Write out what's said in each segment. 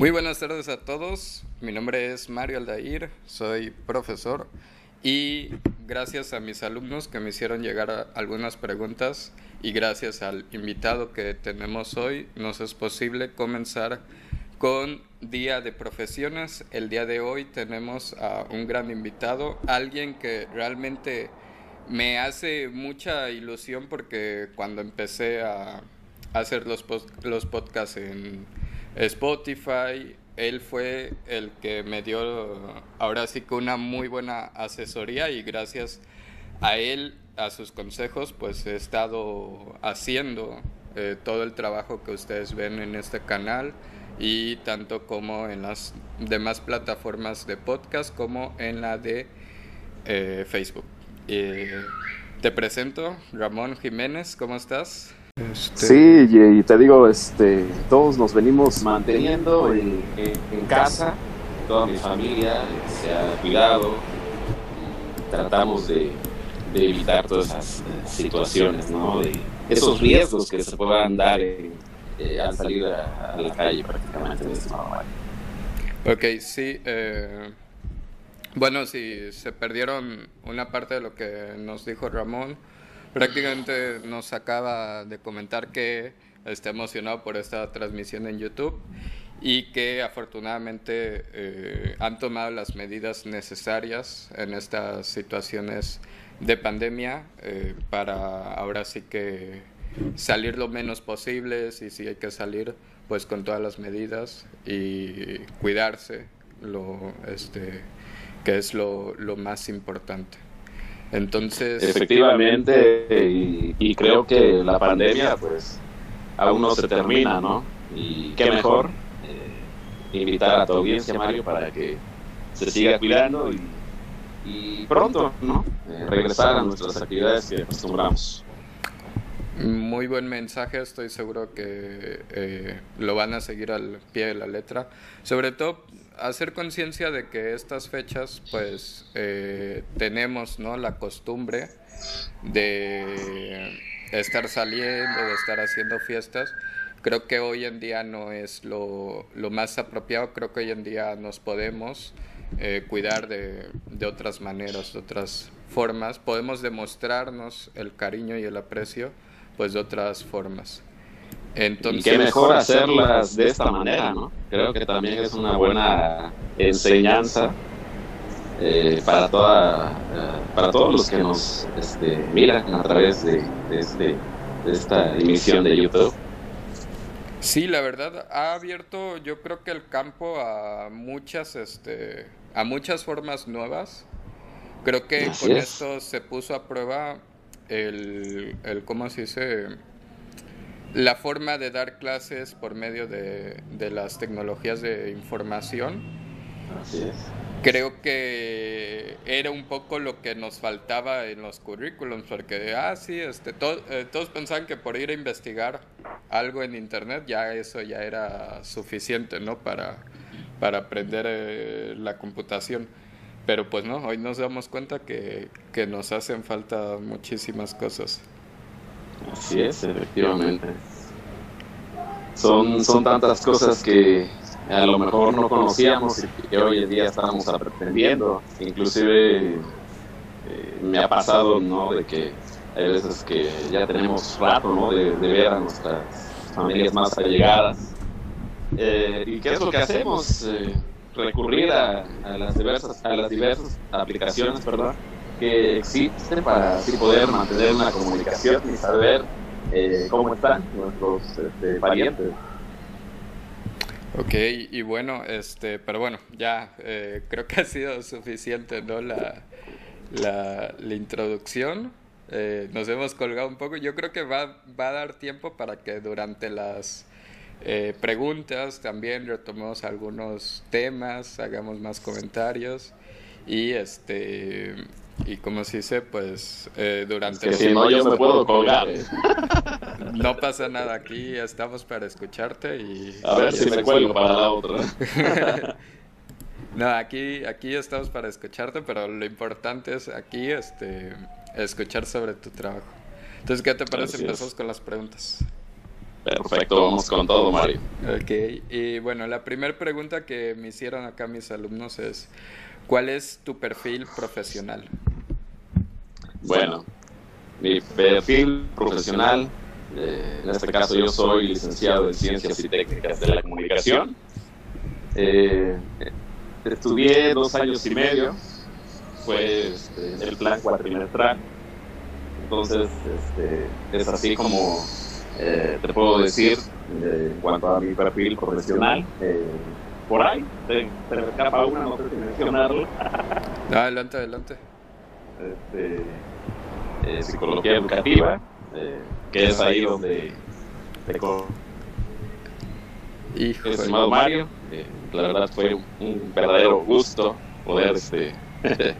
Muy buenas tardes a todos. Mi nombre es Mario Aldair, soy profesor y gracias a mis alumnos que me hicieron llegar algunas preguntas y gracias al invitado que tenemos hoy nos es posible comenzar con Día de Profesiones. El día de hoy tenemos a un gran invitado, alguien que realmente me hace mucha ilusión porque cuando empecé a hacer los, los podcasts en Spotify, él fue el que me dio ahora sí que una muy buena asesoría y gracias a él, a sus consejos, pues he estado haciendo eh, todo el trabajo que ustedes ven en este canal y tanto como en las demás plataformas de podcast como en la de eh, Facebook. te presento, Ramón Jiménez, ¿cómo estás? Este, sí, y, te digo, este, todos nos venimos manteniendo en, casa, toda mi familia se ha cuidado, tratamos de, evitar todas esas eh, situaciones, ¿no? De esos riesgos que se puedan dar eh, al salir a, la calle prácticamente de este Ok, sí. Eh, bueno, si se perdieron una parte de lo que nos dijo Ramón, prácticamente nos acaba de comentar que está emocionado por esta transmisión en YouTube y que afortunadamente eh, han tomado las medidas necesarias en estas situaciones de pandemia eh, para ahora sí que salir lo menos posible y si hay que salir pues con todas las medidas y cuidarse lo este que es lo, lo más importante. Entonces... Efectivamente, y, creo que la pandemia pues aún no se termina, ¿no? Y qué mejor eh, invitar a tu audiencia, Mario, para que se siga cuidando y, pronto, ¿no? Eh, regresar a nuestras actividades que acostumbramos. Muy buen mensaje, estoy seguro que eh, lo van a seguir al pie de la letra. Sobre todo hacer conciencia de que estas fechas pues eh, tenemos ¿no? la costumbre de estar saliendo, de estar haciendo fiestas. Creo que hoy en día no es lo, más apropiado, creo que hoy en día nos podemos eh, cuidar de, de otras maneras, de otras formas, podemos demostrarnos el cariño y el aprecio pues de otras formas. Entonces, y qué mejor hacerlas de esta manera, ¿no? Creo que también es una buena enseñanza eh, para toda eh, para todos los que nos este, miran a través de, este, de esta emisión de YouTube. Sí, la verdad ha abierto, yo creo que el campo a muchas, este, a muchas formas nuevas. Creo que con esto se puso a prueba el, el ¿cómo se dice? La forma de dar clases por medio de, las tecnologías de información. Así es. Creo que era un poco lo que nos faltaba en los currículums, porque, ah, sí, este, eh, todos pensaban que por ir a investigar algo en Internet ya eso ya era suficiente, ¿no? Para, para aprender eh, la computación. Pero pues no, hoy nos damos cuenta que, que nos hacen falta muchísimas cosas. Así es, efectivamente. Son, son tantas cosas que a lo mejor no conocíamos y que hoy en día estamos aprendiendo. Inclusive eh, me ha pasado, ¿no? De que hay veces que ya tenemos rato, ¿no? De, ver a nuestras familias más allegadas. Eh, ¿Y qué es lo que hacemos? Eh, recurrir a, las diversas, a las diversas aplicaciones, ¿verdad? Que existen para así poder mantener una comunicación y saber eh, cómo están nuestros este, parientes. Ok, y bueno, este, pero bueno, ya eh, creo que ha sido suficiente, ¿no? La, la, introducción. Eh, nos hemos colgado un poco. Yo creo que va, va a dar tiempo para que durante las preguntas también retomemos algunos temas, hagamos más comentarios y este y como se dice, pues eh, durante... que si no, yo me puedo colgar. No pasa nada aquí, estamos para escucharte y... A ver si me cuelgo para la otra. no, aquí, aquí estamos para escucharte, pero lo importante es aquí este, escuchar sobre tu trabajo. Entonces, ¿qué te parece? Empezamos con las preguntas. Perfecto, vamos con todo, Mario. Ok, y bueno, la primera pregunta que me hicieron acá mis alumnos es, ¿cuál es tu perfil profesional? Bueno, mi perfil profesional, eh, en este caso yo soy licenciado en Ciencias y Técnicas de la Comunicación. Eh, estudié dos años y medio, fue este, el plan cuatrimestral. Entonces, este, es así como eh, te puedo decir en cuanto a mi perfil profesional. Eh, por ahí, te, te escapa una, no sé si mencionarlo. adelante, adelante. Este, psicología educativa, que es ahí donde te Estimado Mario, la verdad fue un verdadero gusto poder este,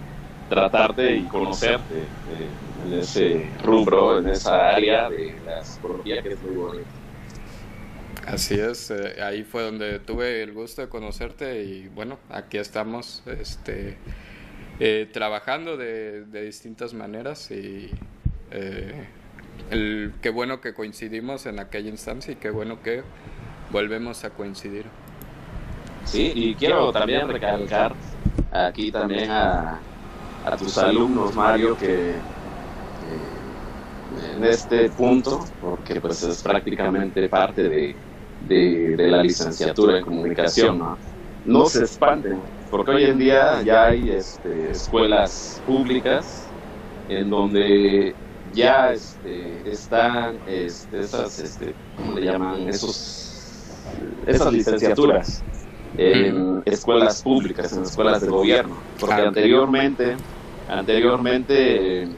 tratarte y conocerte en ese rubro, en esa área de la psicología que es muy bonita. Así es, eh, ahí fue donde tuve el gusto de conocerte y bueno, aquí estamos este, eh, trabajando de, de, distintas maneras y eh, el, qué bueno que coincidimos en aquella instancia y qué bueno que volvemos a coincidir. Sí, y quiero también recalcar aquí también a, a tus alumnos, Mario, que en este punto, porque pues es prácticamente parte de, de, la licenciatura en comunicación, ¿no? no se expanden, porque hoy en día ya hay este, escuelas públicas en donde ya este, están este, esas, este, ¿cómo le llaman? Esos, esas licenciaturas en escuelas públicas, en escuelas de gobierno, porque anteriormente, anteriormente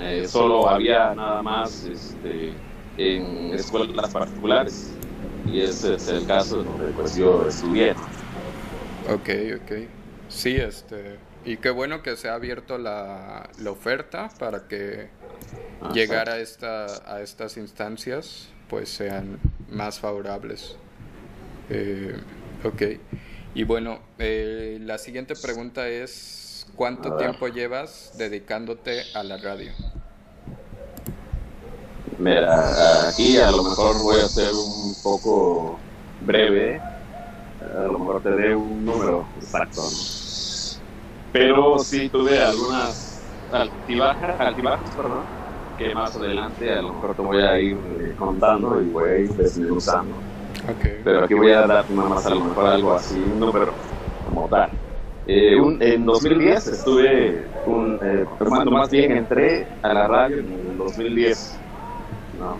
eh, solo había nada más este, en escuelas particulares y ese es el caso donde pues yo estudié. Ok, ok. Sí, este, y qué bueno que se ha abierto la, la oferta para que llegar a, esta, a estas instancias pues sean más favorables. Eh, ok. Y bueno, eh, la siguiente pregunta es, ¿Cuánto tiempo llevas dedicándote a la radio? Mira, aquí a lo mejor voy a ser un poco breve, a lo mejor te dé un número exacto, pero sí tuve algunas altibajas, altibajas perdón, que más adelante a lo mejor te voy a ir eh, contando y voy a ir desmenuzando. Okay. Pero aquí voy a dar nada más a lo mejor algo así, un número como tal. Eh, en 2010 estuve un, eh, más bien entré a la radio en el 2010. ¿No?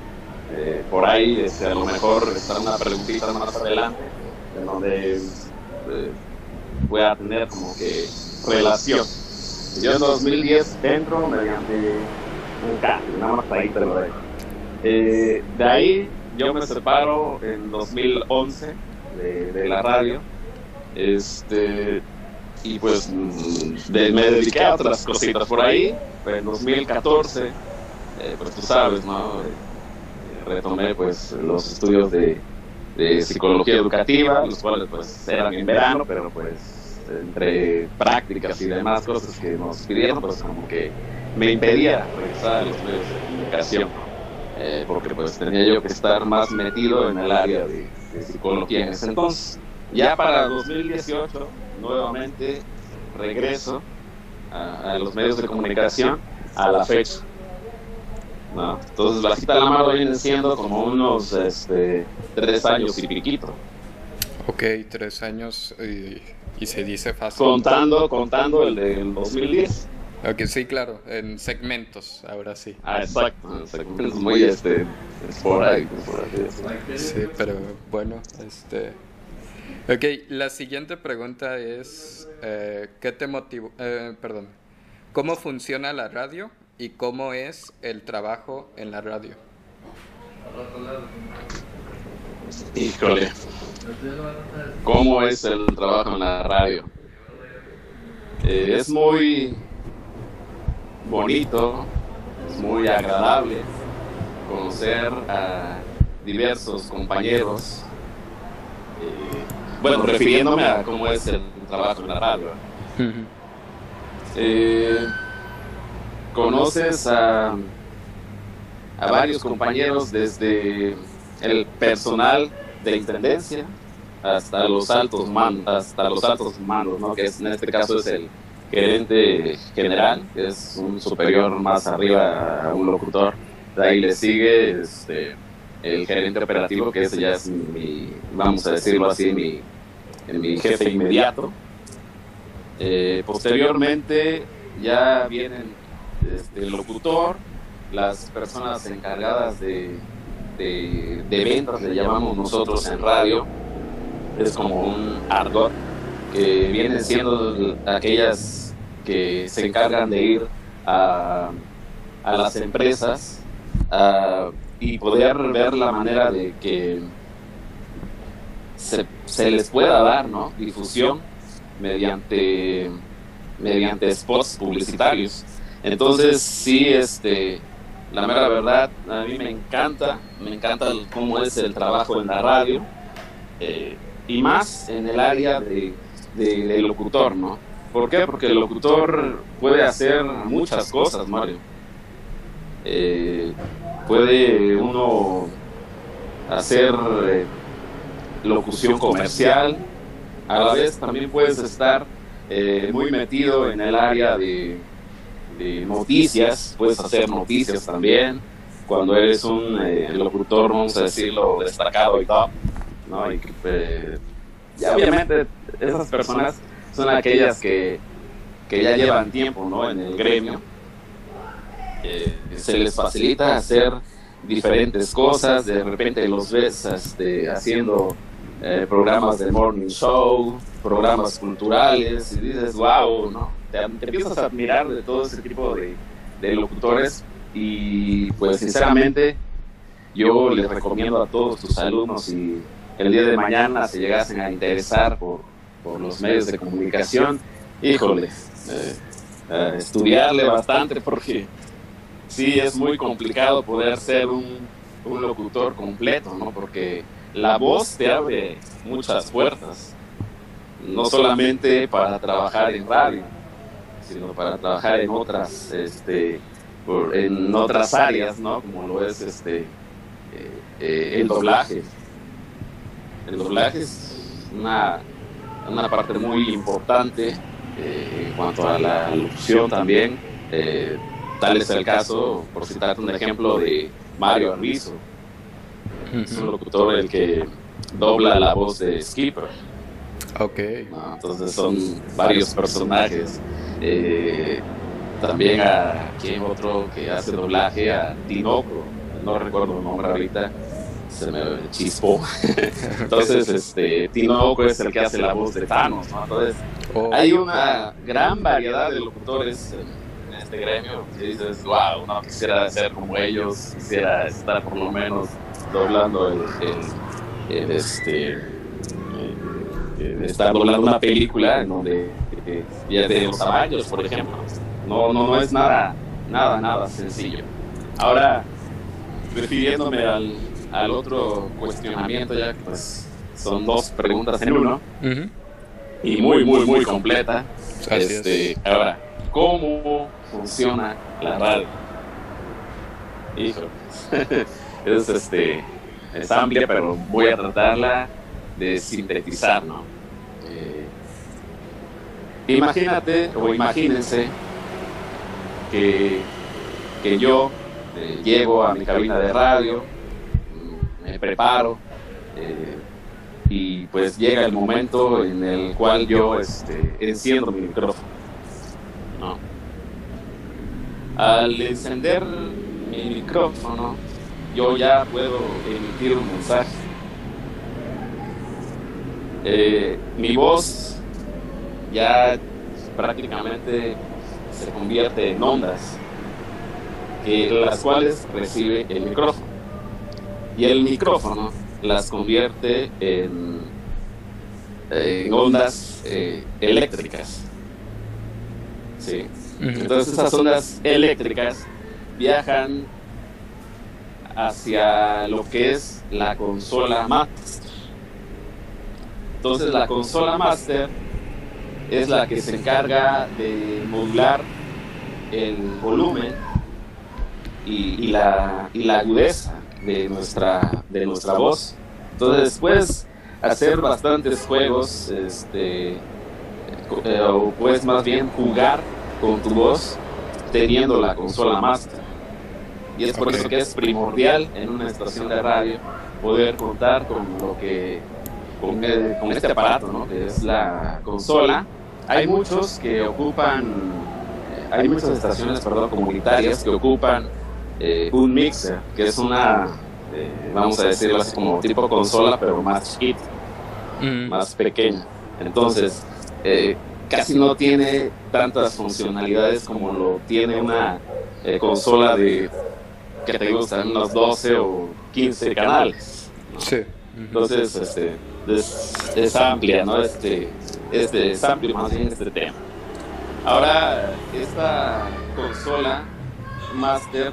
Eh, por ahí este, a lo mejor está una preguntita más adelante, en donde eh, voy a tener como que relación. Yo en 2010 entro mediante un cambio, nada más ahí te lo dejo. de ahí yo me separo en 2011 de, la radio. Este, y pues me dediqué a otras cositas por ahí. en 2014, pues tú sabes, ¿no? Eh, retomé pues los estudios de, psicología educativa, los cuales pues eran en verano, pero pues entre prácticas y demás cosas que nos pidieron, pues como que me impedía regresar a los medios de comunicación. Eh, porque pues tenía yo que estar más metido en el área de, de psicología en ese entonces. Ya para 2018 nuevamente regreso a, los medios de comunicación a la fecha. ¿No? Entonces, la cita de la mano viene siendo como unos este, tres años y piquito. Ok, tres años y, se dice fácil. Contando, contando el del 2010. Ok, sí, claro, en segmentos, ahora sí. Ah, exacto, en segmentos muy este, esporádicos, por así Sí, pero bueno, este Ok, la siguiente pregunta es, eh, ¿qué te motivó, eh, perdón, cómo funciona la radio y cómo es el trabajo en la radio? Híjole, ¿cómo es el trabajo en la radio? Eh, es muy bonito, es muy agradable conocer a diversos compañeros bueno, refiriéndome a cómo es el trabajo en la radio. Eh, conoces a, a varios compañeros desde el personal de intendencia hasta los altos mandos, hasta los altos mandos, ¿no? que en este caso es el gerente general, que es un superior más arriba a un locutor. De ahí le sigue este, el gerente operativo, que ese ya es mi, vamos a decirlo así, mi, mi jefe inmediato. Eh, posteriormente ya vienen este, el locutor, las personas encargadas de, de, ventas, le llamamos nosotros en radio, es como un ardor, que vienen siendo aquellas que se encargan de ir a, a las empresas y poder ver la manera de que se, se les pueda dar ¿no? difusión mediante, mediante spots publicitarios. Entonces, sí, este, la mera verdad, a mí me encanta, me encanta cómo es el trabajo en la radio. Eh, y más en el área de, locutor, ¿no? ¿Por qué? Porque el locutor puede hacer muchas cosas, Mario. Eh, puede uno hacer eh, locución comercial, a la vez también puedes estar muy metido en el área de, de, noticias, puedes hacer noticias también, cuando eres un locutor, vamos a decirlo, destacado y top ¿no? Y que, obviamente esas personas son aquellas que, que ya llevan tiempo, ¿no? En el gremio. Eh, se les facilita hacer diferentes cosas, de repente los ves este, haciendo eh, programas de morning show, programas culturales, y dices, wow, ¿no? Te, empiezas a admirar de todo ese tipo de, de locutores y pues sinceramente yo les recomiendo a todos tus alumnos y el día de mañana se llegasen a interesar por, por los medios de comunicación, híjole, eh, estudiarle bastante porque sí es muy complicado poder ser un, un, locutor completo, ¿no? Porque la voz te abre muchas puertas, no solamente para trabajar en radio, sino para trabajar en otras, este, en otras áreas, ¿no? Como lo es este, eh, eh, el doblaje el doblaje es una, una parte muy importante eh, en cuanto a la locución también. Tal es el caso, por citar un ejemplo, de Mario Arbizo. Es un locutor el que dobla la voz de Skipper. Ok. entonces son varios personajes. Eh, también a quien otro que hace doblaje, a Tinoco, no recuerdo el nombre ahorita, se me chispó. Entonces, este, Tinoco es el que hace la voz de Thanos, Entonces, oh. hay una gran variedad de locutores en, este gremio que dices, wow, no quisiera ser como ellos, quisiera estar por lo menos doblando el, este, eh, estar doblando una película en donde eh, ya los caballos, por ejemplo. No, no, no es nada, nada, nada sencillo. Ahora, refiriéndome al, al otro cuestionamiento, ya que pues son dos preguntas en uno. Y muy, muy, muy completa. este, ahora, ¿cómo funciona la radio? Hijo, es, este, es amplia, pero voy a tratarla de sintetizar, ¿no? Eh, imagínate o imagínense que, que yo eh, llego a mi cabina de radio, me preparo eh, y pues llega el momento en el cual yo este, enciendo mi micrófono. Al encender mi micrófono, yo ya puedo emitir un mensaje. Eh, mi voz ya prácticamente se convierte en ondas, que, las cuales recibe el micrófono y el micrófono las convierte en, en ondas eh, eléctricas. ¿sí? Entonces esas ondas eléctricas viajan hacia lo que es la consola master. Entonces la consola master es la que se encarga de modular el volumen y, y, la, y la agudeza de nuestra, de nuestra voz. Entonces puedes hacer bastantes juegos, este, eh, o puedes más bien jugar con tu voz teniendo la consola master. Y es por eso que es primordial en una estación de radio poder contar con lo que con, con este aparato, ¿no? que es la consola. Hay muchos que ocupan, eh, hay muchas estaciones, perdón, comunitarias que ocupan eh, un mixer, que es una, eh, vamos a decirlo así como tipo consola, pero más chiquita, mm. más pequeña. Entonces, casi no tiene tantas funcionalidades como lo tiene una consola de que te gustan unos 12 o 15 canales. Sí. Entonces, este, es, amplia, ¿no? Este, este, es amplio más bien este tema. Ahora, esta consola Master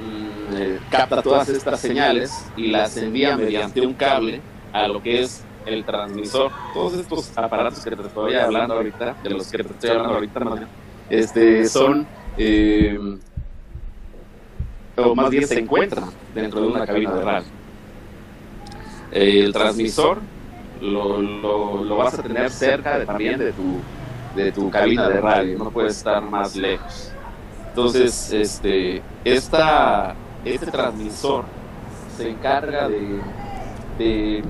mm, eh, capta todas estas señales y las envía mediante un cable a lo que es el transmisor. Todos estos aparatos que te estoy hablando ahorita, de los que te estoy hablando ahorita, este, son, eh, o más bien se encuentran dentro de una cabina de radio el transmisor lo, lo, vas a tener cerca también de tu, de tu cabina de radio, no puedes estar más lejos. Entonces, este, esta, este transmisor se encarga de,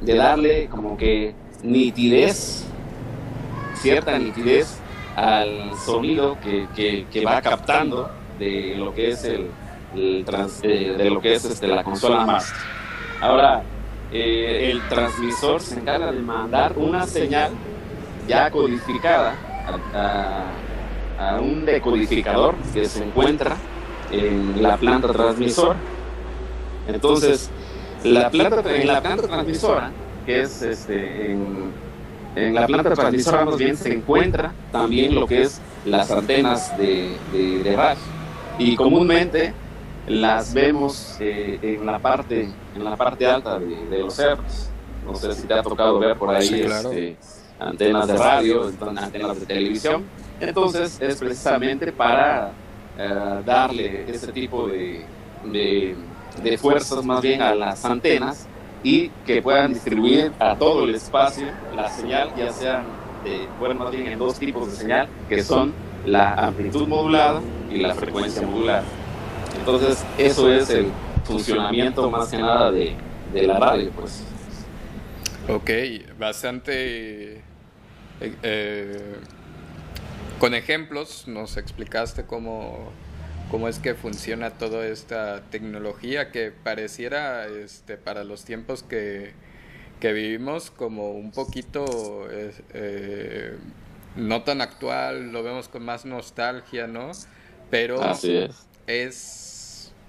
de, darle como que nitidez, cierta nitidez al sonido que, que, va captando de lo que es el, de, lo que es este, la consola master. Ahora, eh, el transmisor se encarga de mandar una señal ya codificada a, un decodificador que se encuentra en la planta transmisora. Entonces, la planta, en la planta transmisora, que es este, en, la planta transmisora más bien se encuentra también lo que es las antenas de, de, de. Y comúnmente las vemos eh, en la parte en la parte alta de, los cerros. No sé si te ha tocado ver por ahí este, antenas de radio, antenas de televisión. Entonces es precisamente para eh, darle ese tipo de, de, fuerzas más bien a las antenas y que puedan distribuir a todo el espacio la señal, ya sea de, bueno, más bien en dos tipos de señal, que son la amplitud modulada y la frecuencia modulada. Entonces, eso es el funcionamiento más que nada de, la radio, pues. Ok, bastante... Eh, eh, con ejemplos nos explicaste cómo, cómo es que funciona toda esta tecnología que pareciera este, para los tiempos que, que vivimos como un poquito eh, no tan actual, lo vemos con más nostalgia, ¿no? Pero Así es es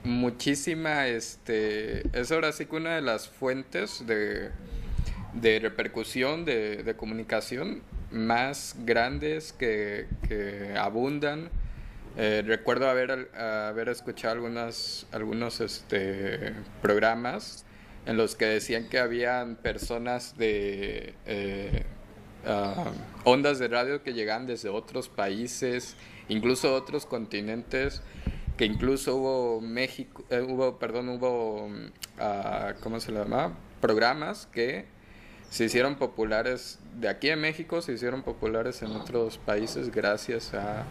muchísima, este, es ahora sí que una de las fuentes de, de repercusión, de, de, comunicación más grandes que, abundan. Eh, recuerdo haber, haber escuchado algunas, algunos este, programas en los que decían que habían personas de eh, ah, ondas de radio que llegaban desde otros países, incluso otros continentes, que incluso hubo México, eh, hubo, perdón, hubo, uh, ¿cómo se llama? Programas que se hicieron populares de aquí en México, se hicieron populares en otros países gracias a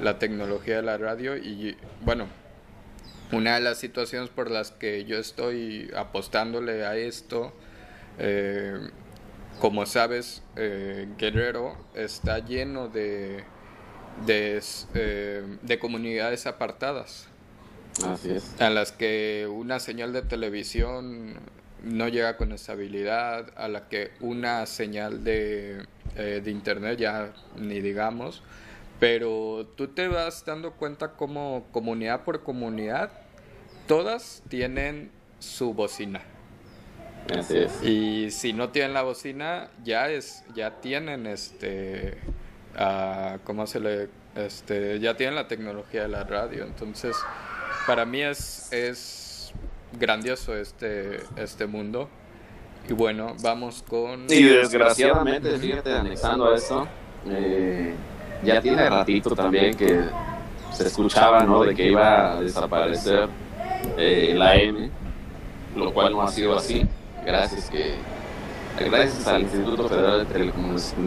la tecnología de la radio y bueno, una de las situaciones por las que yo estoy apostándole a esto, eh, como sabes, eh, Guerrero está lleno de de, eh, de comunidades apartadas. Así es. A las que una señal de televisión no llega con estabilidad, a la que una señal de, eh, de internet ya ni digamos, pero tú te vas dando cuenta como comunidad por comunidad, todas tienen su bocina. Así es. Y si no tienen la bocina, ya es, ya tienen este cómo se le este ya tienen la tecnología de la radio entonces para mí es es grandioso este este mundo. Y bueno vamos con y desgraciadamente fíjate anexando a eso eh, ya tiene ratito también que se escuchaba no de que iba a desaparecer eh, la M, lo cual no ha sido así, gracias que gracias al Instituto Federal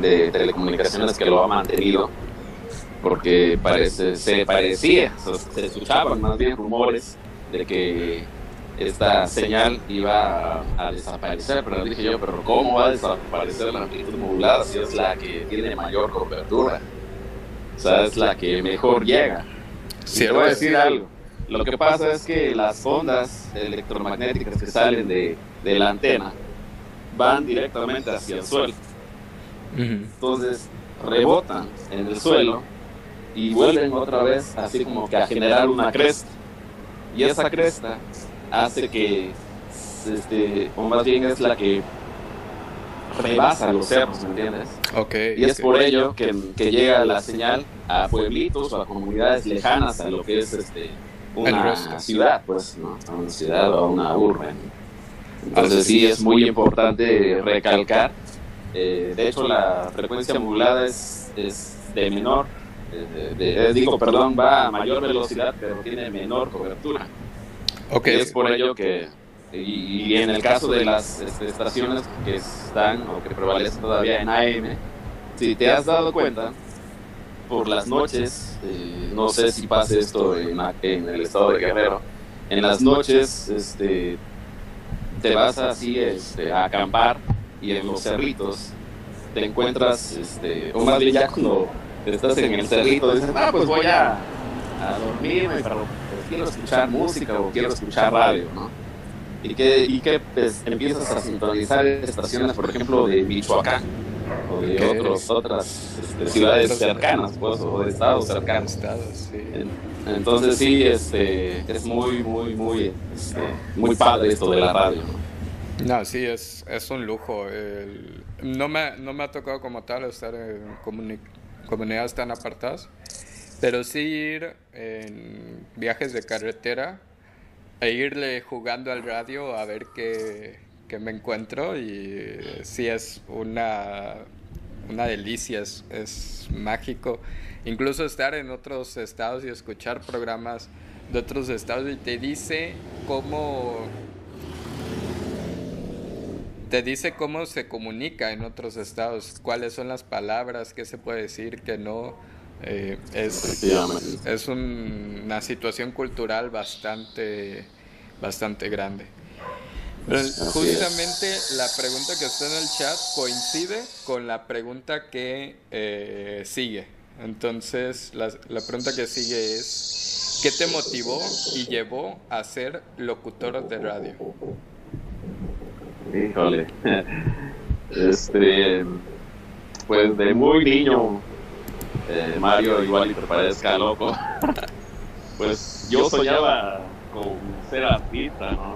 de, Telecomunicaciones que lo ha mantenido, porque parece, se parecía, se escuchaban más bien rumores de que esta señal iba a, desaparecer, pero dije yo, pero ¿cómo va a desaparecer la amplitud modulada si es la que tiene mayor cobertura? O sea, es la que mejor llega. Voy a decir algo. Lo que pasa es que las ondas electromagnéticas que salen de, de la antena van directamente hacia el suelo. Entonces rebotan en el suelo y vuelven otra vez así como que a generar una cresta. Y esa cresta hace que, este, o más bien es la que rebasa los cerros, ¿me entiendes? Okay, y es por ello que, que, llega la señal a pueblitos o a comunidades lejanas a lo que es este, una ciudad, pues, ¿no? A una ciudad o a una urbe. Entonces sí es muy importante recalcar. Eh, de hecho, la frecuencia modulada es, es de menor, de, digo, perdón, va a mayor velocidad, pero tiene menor cobertura. Okay. es por ello que, y, en el caso de las este, estaciones que están o que prevalecen todavía en AM, si te has dado cuenta, por las noches, eh, no sé si pase esto en, en, el estado de Guerrero, en las noches este, te vas así este, a acampar y en los cerritos te encuentras, este, o más bien ya cuando estás en el cerrito, dices, ah, pues voy a, a dormirme, pero pues, quiero escuchar música o quiero escuchar radio, ¿no? Y que, y que pues, empiezas a sintonizar estaciones, por ejemplo, de Michoacán o de otros, otras este, ciudades cercanas, pues, o de estados cercanos. Estados, sí. Entonces sí, este, es muy, muy, muy, este, muy padre esto de la radio. No, sí, es, es un lujo. no, me, no me ha tocado como tal estar en comunidades tan apartadas, pero sí ir en viajes de carretera e irle jugando al radio a ver qué, qué me encuentro y sí es una, una delicia, es, es mágico incluso estar en otros estados y escuchar programas de otros estados y te dice cómo te dice cómo se comunica en otros estados, cuáles son las palabras, qué se puede decir, qué no. Eh, es es una situación cultural bastante, bastante grande. justamente la pregunta que está en el chat coincide con la pregunta que eh, sigue. Entonces, la, pregunta que sigue es, ¿qué te motivó y llevó a ser locutor de radio? Híjole, este, pues de muy niño, eh, Mario igual y te parezca loco, pues yo soñaba con ser artista, ¿no?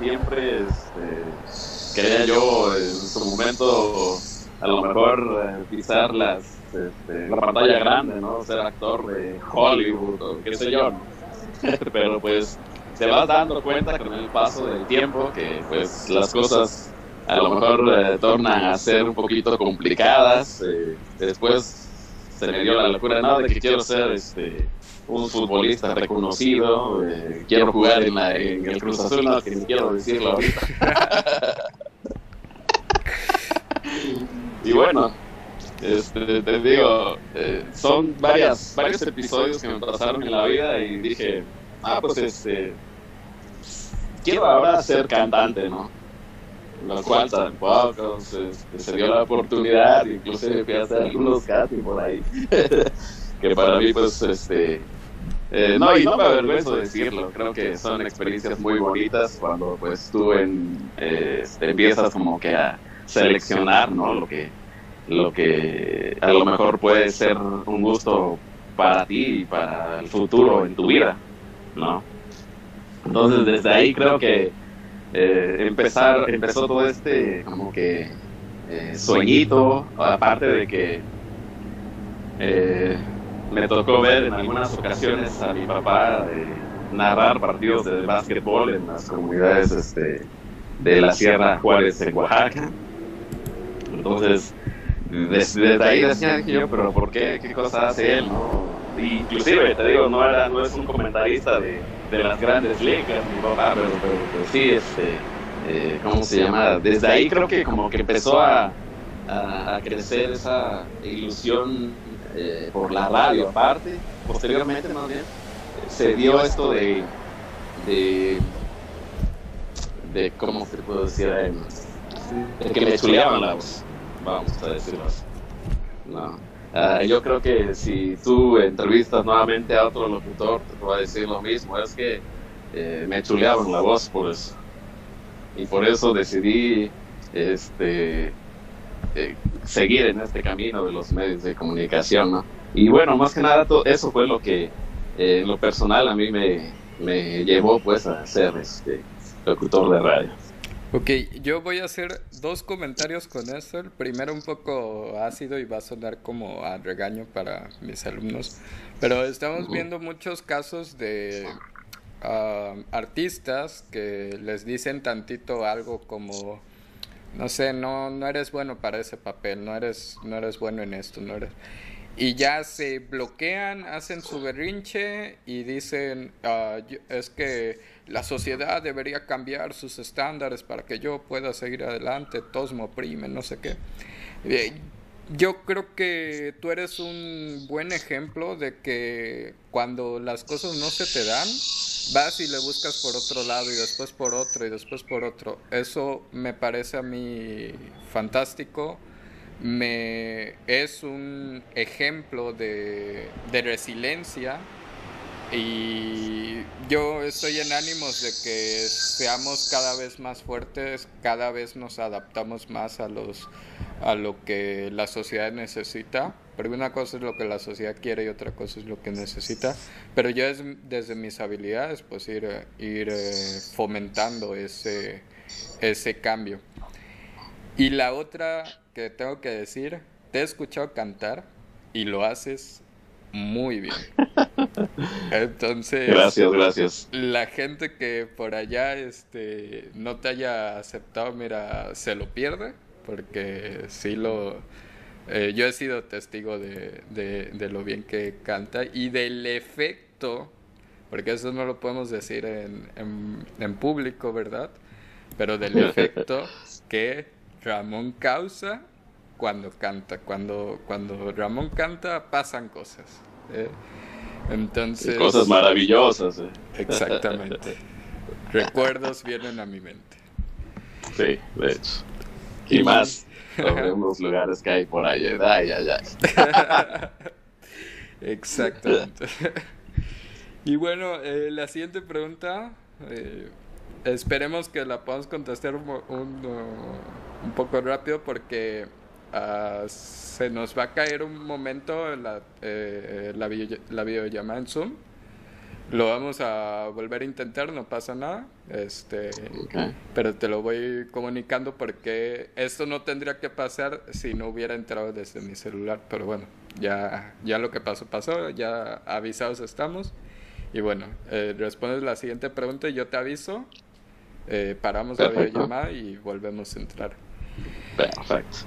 Siempre este, quería yo en su momento a lo mejor eh, pisar las este, la pantalla grande, ¿no? Ser actor de Hollywood o qué sé yo. Pero pues te vas dando cuenta con el paso del tiempo que pues las cosas a lo mejor eh, tornan a ser un poquito complicadas. Eh, después se me dio la locura ¿no? de que quiero ser este un futbolista reconocido, eh, quiero jugar en, la, en, el Cruz Azul, no, que ni quiero decirlo ahorita. y bueno, este, te digo, eh, son varias, varios episodios que me pasaron en la vida y dije, ah, pues este, quiero ahora ser cantante, ¿no? Lo cual tampoco se, se dio la oportunidad, incluso fui a hacer algunos castings por ahí, que para mí pues este... Eh, no, y no me avergüenzo de decirlo, creo que son experiencias muy bonitas cuando pues tú en, eh, este, empiezas como que a seleccionar, ¿no? Lo que, lo que a lo mejor puede ser un gusto para ti y para el futuro en tu vida, ¿no? Entonces desde ahí creo que eh, empezar, empezó todo este como que eh, sueñito, aparte de que eh, me tocó ver en algunas ocasiones a mi papá narrar partidos de básquetbol en las comunidades este, de la Sierra Juárez en Oaxaca. Entonces, desde, ahí decía yo, pero ¿por qué? ¿Qué cosa hace él? ¿no? inclusive, te digo, no, era, no es un comentarista de, de las grandes ligas, mi papá, pero, pero, sí, este, eh, ¿cómo se llama? Desde ahí creo que como que empezó a, a, crecer esa ilusión eh, por la radio aparte, posteriormente más bien, se dio esto de, de, de ¿cómo se puede decir? De que me chuleaban la voz, vamos a decirlo así. No. Ah, yo creo que si tú entrevistas nuevamente a otro locutor, te va a decir lo mismo. Es que eh, me chuleaban la voz por eso. Y por eso decidí este, eh, seguir en este camino de los medios de comunicación. ¿no? Y bueno, más que nada, todo eso fue lo que, eh, en lo personal, a mí me, me llevó pues a ser este, locutor de radio. Ok, yo voy a hacer dos comentarios con eso. El primero un poco ácido y va a sonar como a regaño para mis alumnos. Pero estamos viendo muchos casos de ah, artistas que les dicen tantito algo como, no sé, no, no eres bueno para ese papel, no eres, no eres bueno en esto, no eres y ya se bloquean, hacen su berrinche y dicen, ah, es que la sociedad debería cambiar sus estándares para que yo pueda seguir adelante, todos me oprimen, no sé qué. Eh, yo creo que tú eres un buen ejemplo de que cuando las cosas no se te dan, vas y le buscas por otro lado y después por otro y después por otro. Eso me parece a mí fantástico me es un ejemplo de, resiliencia y yo estoy en ánimos de que seamos cada vez más fuertes, cada vez nos adaptamos más a los a lo que la sociedad necesita, pero una cosa es lo que la sociedad quiere y otra cosa es lo que necesita, pero yo es, desde mis habilidades pues ir, ir eh, fomentando ese, ese cambio. Y la otra que tengo que decir, te he escuchado cantar y lo haces muy bien. Entonces, gracias, gracias. La gente que por allá este no te haya aceptado, mira, se lo pierde porque sí lo eh, yo he sido testigo de, de, lo bien que canta y del efecto, porque eso no lo podemos decir en, en, en público, ¿verdad? Pero del efecto que Ramón causa cuando canta. Cuando, cuando Ramón canta pasan cosas. ¿eh? Entonces... Cosas maravillosas. ¿eh? Exactamente. Recuerdos vienen a mi mente. Sí, de hecho. Y, más sobre unos lugares que hay por ahí. Ay, ay, ay. Exactamente. y bueno, eh, la siguiente pregunta, esperemos que la podamos contestar un, un, un poco rápido porque uh, se nos va a caer un momento la, eh, la, la, videollamada en Zoom. Lo vamos a volver a intentar, no pasa nada. Este, Pero te lo voy comunicando porque esto no tendría que pasar si no hubiera entrado desde mi celular. Pero bueno, ya, ya lo que pasó, pasó. Ya avisados estamos. Y bueno, eh, respondes la siguiente pregunta y yo te aviso. Eh, paramos la videollamada y volvemos a entrar. Perfecto.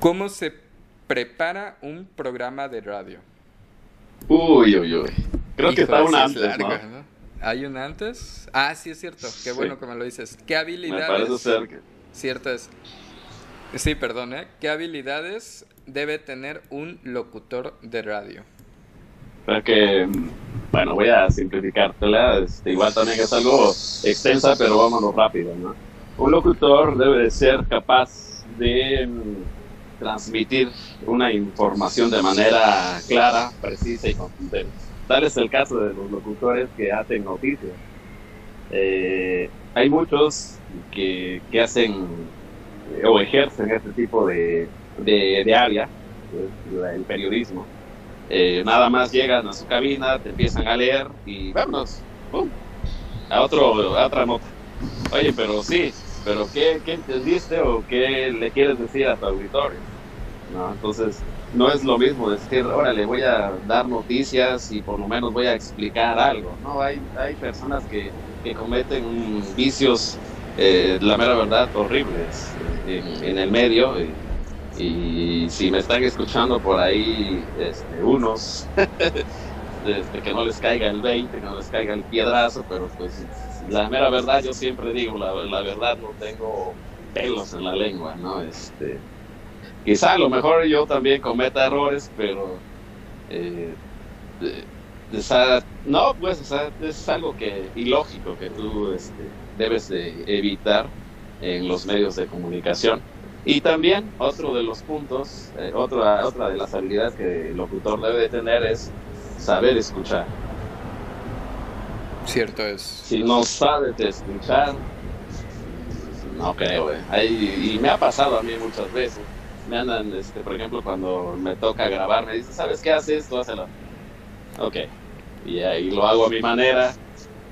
¿Cómo se prepara un programa de radio? Uy, uy, uy. Creo que está un antes, ¿no? ¿Hay un antes? Ah, sí, es cierto. Qué bueno que me lo dices. ¿Qué habilidades? Me parece ser Cierto es. Sí, perdón, ¿eh? ¿Qué habilidades debe tener un locutor de radio? Creo que, bueno, voy a simplificártela. Este, igual también es algo extensa, pero vámonos rápido, ¿no? Un locutor debe de ser capaz de transmitir una información de manera clara, precisa y contundente. Tal es el caso de los locutores que hacen noticias. Eh, hay muchos que, que, hacen o ejercen este tipo de, de, área, el periodismo. Eh, nada más llegan a su cabina, te empiezan a leer y vámonos, a, otro, a otra nota. Oye, pero sí, pero ¿qué, ¿qué, entendiste o qué le quieres decir a tu auditorio? ¿No? Entonces, no es lo mismo decir, órale, voy a dar noticias y por lo menos voy a explicar algo. No, hay, hay personas que, que cometen vicios, eh, la mera verdad, horribles en, el medio. Y, si me están escuchando por ahí este, unos, este, que no les caiga el 20, que no les caiga el piedrazo, pero pues la mera verdad, yo siempre digo, la, verdad no tengo pelos en la lengua, ¿no? Este, quizá a lo mejor yo también cometa errores, pero eh, no, pues es algo que ilógico que tú este, debes de evitar en los medios de comunicación. Y también otro de los puntos, eh, otra, otra de las habilidades que el locutor debe de tener es saber escuchar. Cierto es. Si no sabes escuchar, no creo. Y me ha pasado a mí muchas veces. Me andan, este, por ejemplo, cuando me toca grabar, me dicen, ¿sabes qué haces? esto? Hazlo. Ok. Y ahí lo hago a mi manera.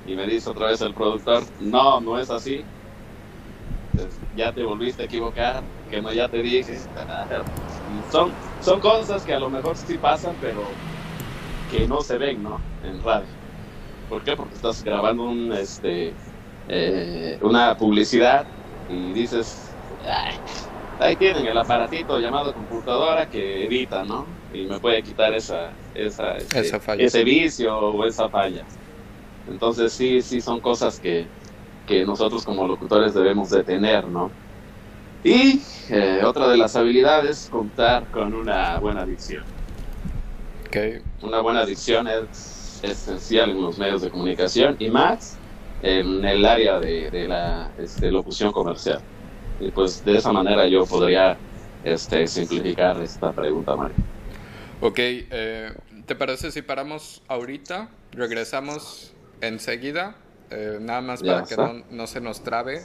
Y me dice otra vez el productor, no, no es así. ya te volviste a equivocar, que no ya te dije. Son, son cosas que a lo mejor sí pasan, pero que no se ven, ¿no? En radio. ¿Por qué? Porque estás grabando un, este, eh, una publicidad y dices, ahí tienen el aparatito llamado computadora que edita, ¿no? Y me puede quitar esa, esa, este, ese vicio o esa falla. Entonces sí, sí son cosas que, que nosotros como locutores debemos de tener, ¿no? Y eh, otra de las habilidades, contar con una buena dicción. Okay. Una buena dicción es esencial en los medios de comunicación y más en el área de, de la este, locución comercial. Y pues de esa manera yo podría este, simplificar esta pregunta, Mario. Ok, eh, ¿te parece si paramos ahorita? Regresamos enseguida, eh, nada más para que no, no, se nos trabe.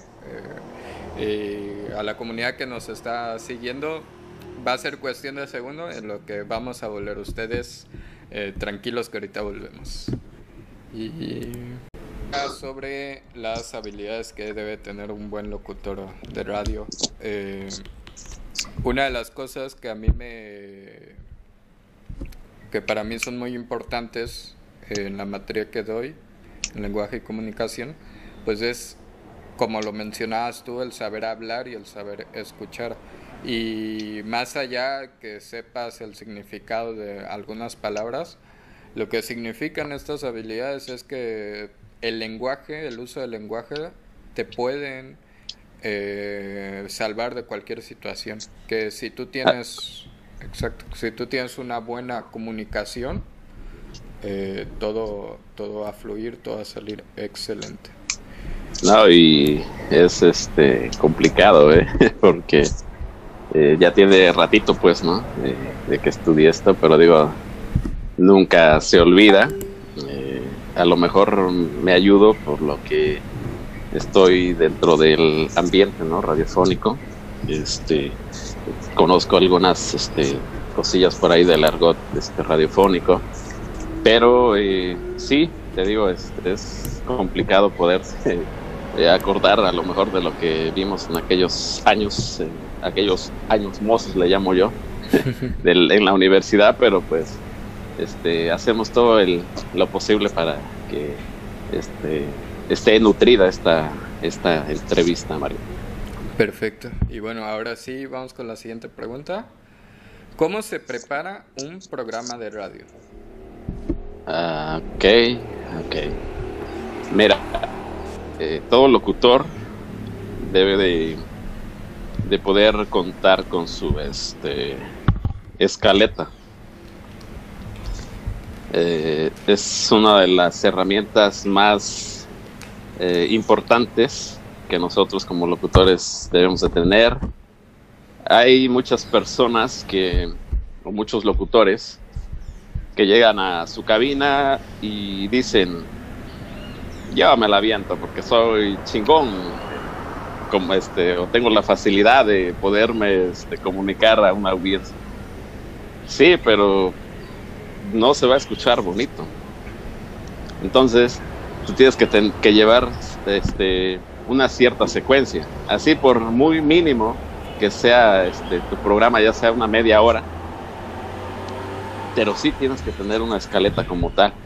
Eh, y a la comunidad que nos está siguiendo, va a ser cuestión de segundo en lo que vamos a volver ustedes tranquilos que ahorita volvemos. Y sobre las habilidades que debe tener un buen locutor de radio. Eh, una de las cosas que a mí me que para mí son muy importantes en la materia que doy, en lenguaje y comunicación, pues es como lo mencionabas tú, el saber hablar y el saber escuchar. Y más allá que sepas el significado de algunas palabras, lo que significan estas habilidades es que el lenguaje, el uso del lenguaje, te pueden eh, salvar de cualquier situación. Que si tú tienes, exacto, si tú tienes una buena comunicación, eh, todo, todo va a fluir, todo va a salir excelente. No, y es este complicado, ¿eh? porque eh, ya tiene ratito, pues, ¿no? de que estudié esto, pero digo, nunca se olvida. A lo mejor me ayudo por lo que estoy dentro del ambiente no radiofónico. Este conozco algunas este, cosillas por ahí del argot este, radiofónico. Pero eh, sí te digo es, es complicado poder eh, acordar a lo mejor de lo que vimos en aquellos años aquellos años mozos le llamo yo en la universidad pero pues este, hacemos todo el, lo posible para que este, esté nutrida esta, esta entrevista, Mario. Perfecto. Y bueno, ahora sí, vamos con la siguiente pregunta. ¿Cómo se prepara un programa de radio? Ah, ok, ok. Mira, eh, todo locutor debe de, de poder contar con su este, escaleta eh, es una de las herramientas más eh, importantes que nosotros como locutores debemos de tener. Hay muchas personas que, o muchos locutores, que llegan a su cabina y dicen, llévame la viento porque soy chingón, como este, o tengo la facilidad de poderme este, comunicar a una audiencia. Sí, pero no se va a escuchar bonito. Entonces, tú tienes que, que llevar este, una cierta secuencia. Así por muy mínimo que sea este, tu programa, ya sea una media hora, pero sí tienes que tener una escaleta como tal.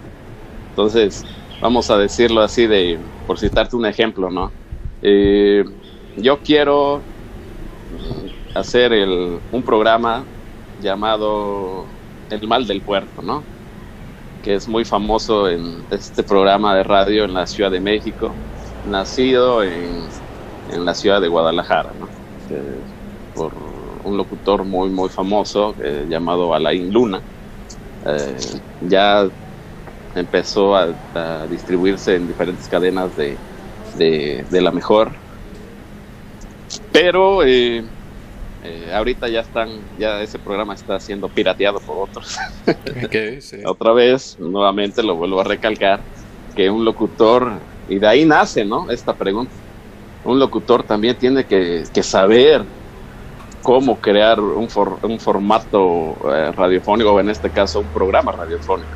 Entonces, vamos a decirlo así de, por citarte un ejemplo, ¿no? Eh, yo quiero hacer el, un programa llamado el mal del puerto, ¿no? que es muy famoso en este programa de radio en la Ciudad de México, nacido en, en la ciudad de Guadalajara, ¿no? por un locutor muy, muy famoso eh, llamado Alain Luna. Eh, ya empezó a, distribuirse en diferentes cadenas de, de, la mejor. Pero eh, ahorita ya están, ya ese programa está siendo pirateado por otros. Otra vez, nuevamente lo vuelvo a recalcar, que un locutor, y de ahí nace, ¿no? Esta pregunta. Un locutor también tiene que, que saber cómo crear un, un formato eh, radiofónico, o en este caso un programa radiofónico.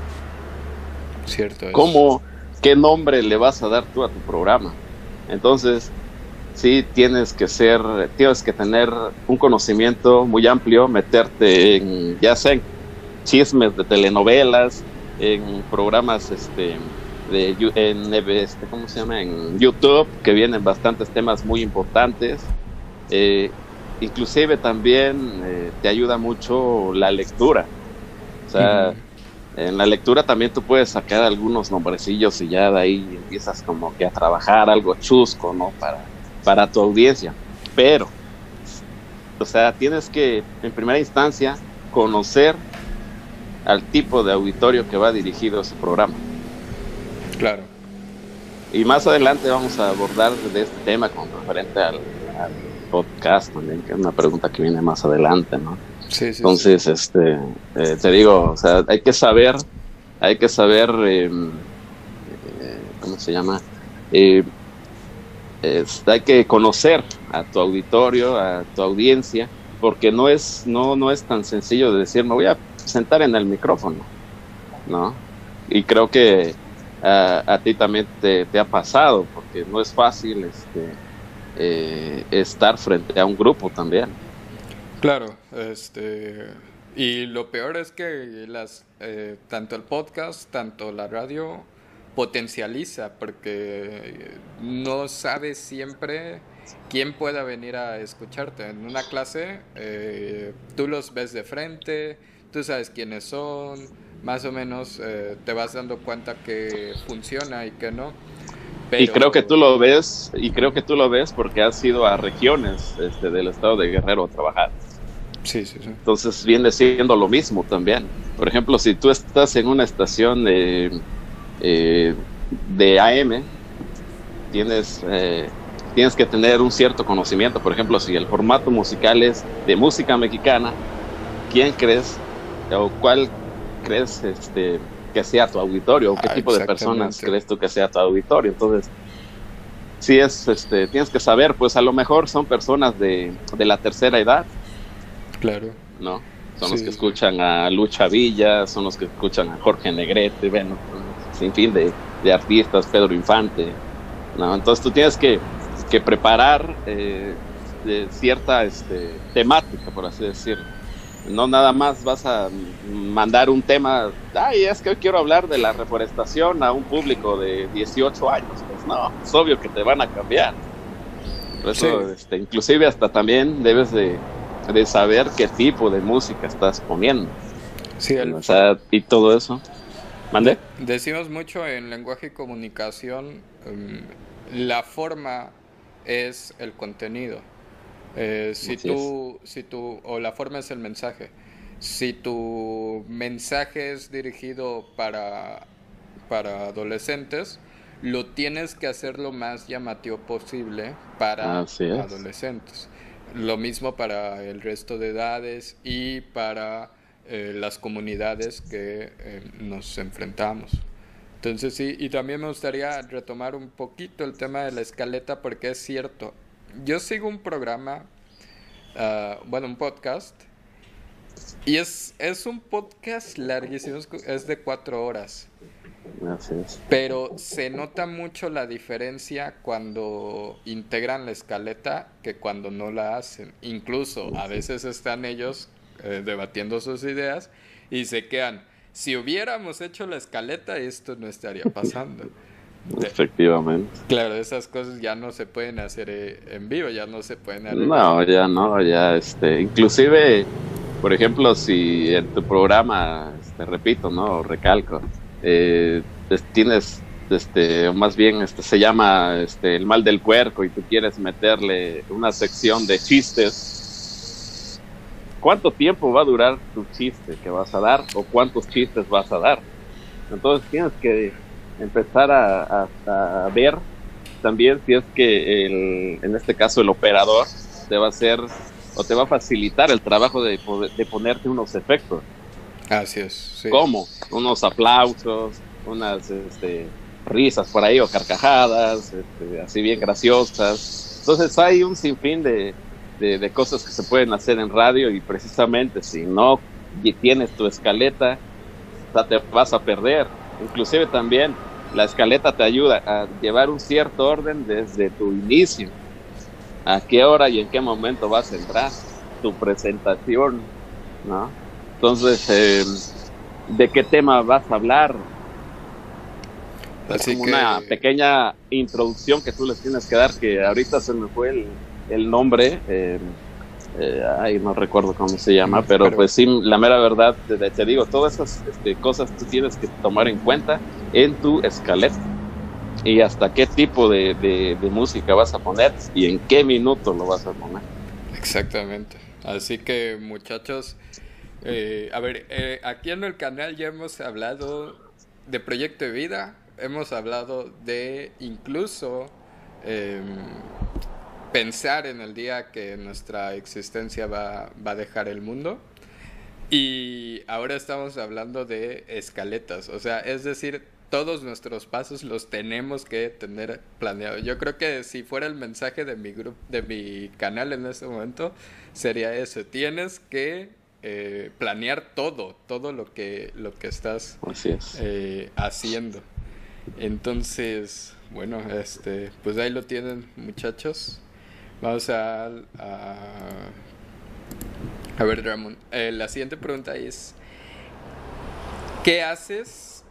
Cierto. ¿Cómo, qué nombre le vas a dar tú a tu programa? Entonces, sí tienes que ser, tienes que tener un conocimiento muy amplio, meterte en, ya sea en chismes de telenovelas, en programas este, de, en, este, ¿cómo se llama? en YouTube, que vienen bastantes temas muy importantes. Eh, inclusive también eh, te ayuda mucho la lectura. O sea, en la lectura también tú puedes sacar algunos nombrecillos y ya de ahí empiezas como que a trabajar algo chusco, ¿no? Para, para tu audiencia. Pero, o sea, tienes que, en primera instancia, conocer al tipo de auditorio que va dirigido ese programa. Claro. Y más adelante vamos a abordar de este tema con referente al podcast también, que es una pregunta que viene más adelante, ¿no? Sí, sí, Entonces, este, eh, te digo, o sea, hay que saber, hay que saber, em, eh, ¿cómo se llama? Hay que conocer a tu auditorio, a tu audiencia, porque no es, no, no es tan sencillo de decir, me voy a sentar en el micrófono, ¿no? Y creo que a, ti también te, te, ha pasado, porque no es fácil, este, eh, estar frente a un grupo también. Claro, este y lo peor es que las eh, tanto el podcast, tanto la radio potencializa porque no sabes siempre quién pueda venir a escucharte. En una clase eh, tú los ves de frente, tú sabes quiénes son, más o menos te vas dando cuenta que funciona y que no. Y creo que tú lo ves, y creo que tú lo ves porque has ido a regiones este, del estado de Guerrero a trabajar. Sí, sí, sí. Entonces viene siendo lo mismo también. Por ejemplo, si tú estás en una estación de, eh, de AM, tienes, eh, tienes que tener un cierto conocimiento. Por ejemplo, si el formato musical es de música mexicana, ¿quién crees o cuál crees este, que sea tu auditorio o qué ah, tipo de personas crees tú que sea tu auditorio. Entonces, si es, este, tienes que saber, pues a lo mejor son personas de, de la tercera edad. Claro. ¿No? Son los que escuchan a Lucha Villa, son los que escuchan a Jorge Negrete, bueno, sin fin de, de artistas, Pedro Infante. ¿no? Entonces tú tienes que, que preparar eh, de cierta este, temática, por así decirlo no nada más vas a mandar un tema, ay, es que hoy quiero hablar de la reforestación a un público de 18 años. Pues no, es obvio que te van a cambiar. Por eso, este, inclusive hasta también debes de, saber qué tipo de música estás poniendo. Sí, y todo eso. ¿Mande? Decimos mucho en lenguaje y comunicación, em, la forma es el contenido. Eh, si, tú, si tú, o la forma es el mensaje. Si tu mensaje es dirigido para, para adolescentes, lo tienes que hacer lo más llamativo posible para adolescentes. Lo mismo para el resto de edades y para eh, las comunidades que eh, nos enfrentamos. Entonces sí, y también me gustaría retomar un poquito el tema de la escaleta porque es cierto, yo sigo un programa, ah, bueno, un podcast, y es, es un podcast larguísimo, es de cuatro horas. Pero se nota mucho la diferencia cuando integran la escaleta que cuando no la hacen. Incluso a veces están ellos eh, debatiendo sus ideas y se quedan. Si hubiéramos hecho la escaleta, esto no estaría pasando. Efectivamente. Claro, esas cosas ya no se pueden hacer eh, en vivo, ya no se pueden hacer. No, ya no, ya este, inclusive, por ejemplo, si en tu programa, te este, repito, ¿no? recalco, eh, tienes, este, más bien, este, se llama este, el mal del puerco y tú quieres meterle una sección de chistes, ¿cuánto tiempo va a durar tu chiste que vas a dar o cuántos chistes vas a dar? Entonces tienes que empezar a, ver también si es que el, en este caso el operador te va a hacer o te va a facilitar el trabajo de, de ponerte unos efectos. Así es. ¿Cómo? Unos aplausos, unas este, risas por ahí o carcajadas, este, así bien graciosas. Entonces hay un sinfín de, de, cosas que se pueden hacer en radio y precisamente si no tienes tu escaleta, te vas a perder. Inclusive también la escaleta te ayuda a llevar un cierto orden desde tu inicio. A qué hora y en qué momento vas a entrar tu presentación, ¿no? Entonces, eh, ¿de qué tema vas a hablar? Así como una pequeña introducción que tú les tienes que dar, que ahorita se me fue el, nombre. Eh, eh, ay, no recuerdo cómo se llama, pero, pues sí, la mera verdad, te, digo, todas esas este, cosas tú tienes que tomar en cuenta en tu escaleta y hasta qué tipo de, música vas a poner y en qué minuto lo vas a poner. Exactamente. Así que muchachos, eh, a ver, eh, aquí en el canal ya hemos hablado de proyecto de vida, hemos hablado de incluso em, pensar en el día que nuestra existencia va, va a dejar el mundo. Y ahora estamos hablando de escaletas, o sea, es decir, todos nuestros pasos los tenemos que tener planeados. Yo creo que si fuera el mensaje de mi grupo, de mi canal en este momento, sería eso. Tienes que eh, planear todo, todo lo que, lo que estás eh, haciendo. Entonces, bueno, este, pues ahí lo tienen, muchachos. Vamos a, a, ver, Ramón. Eh, la siguiente pregunta es, ¿qué haces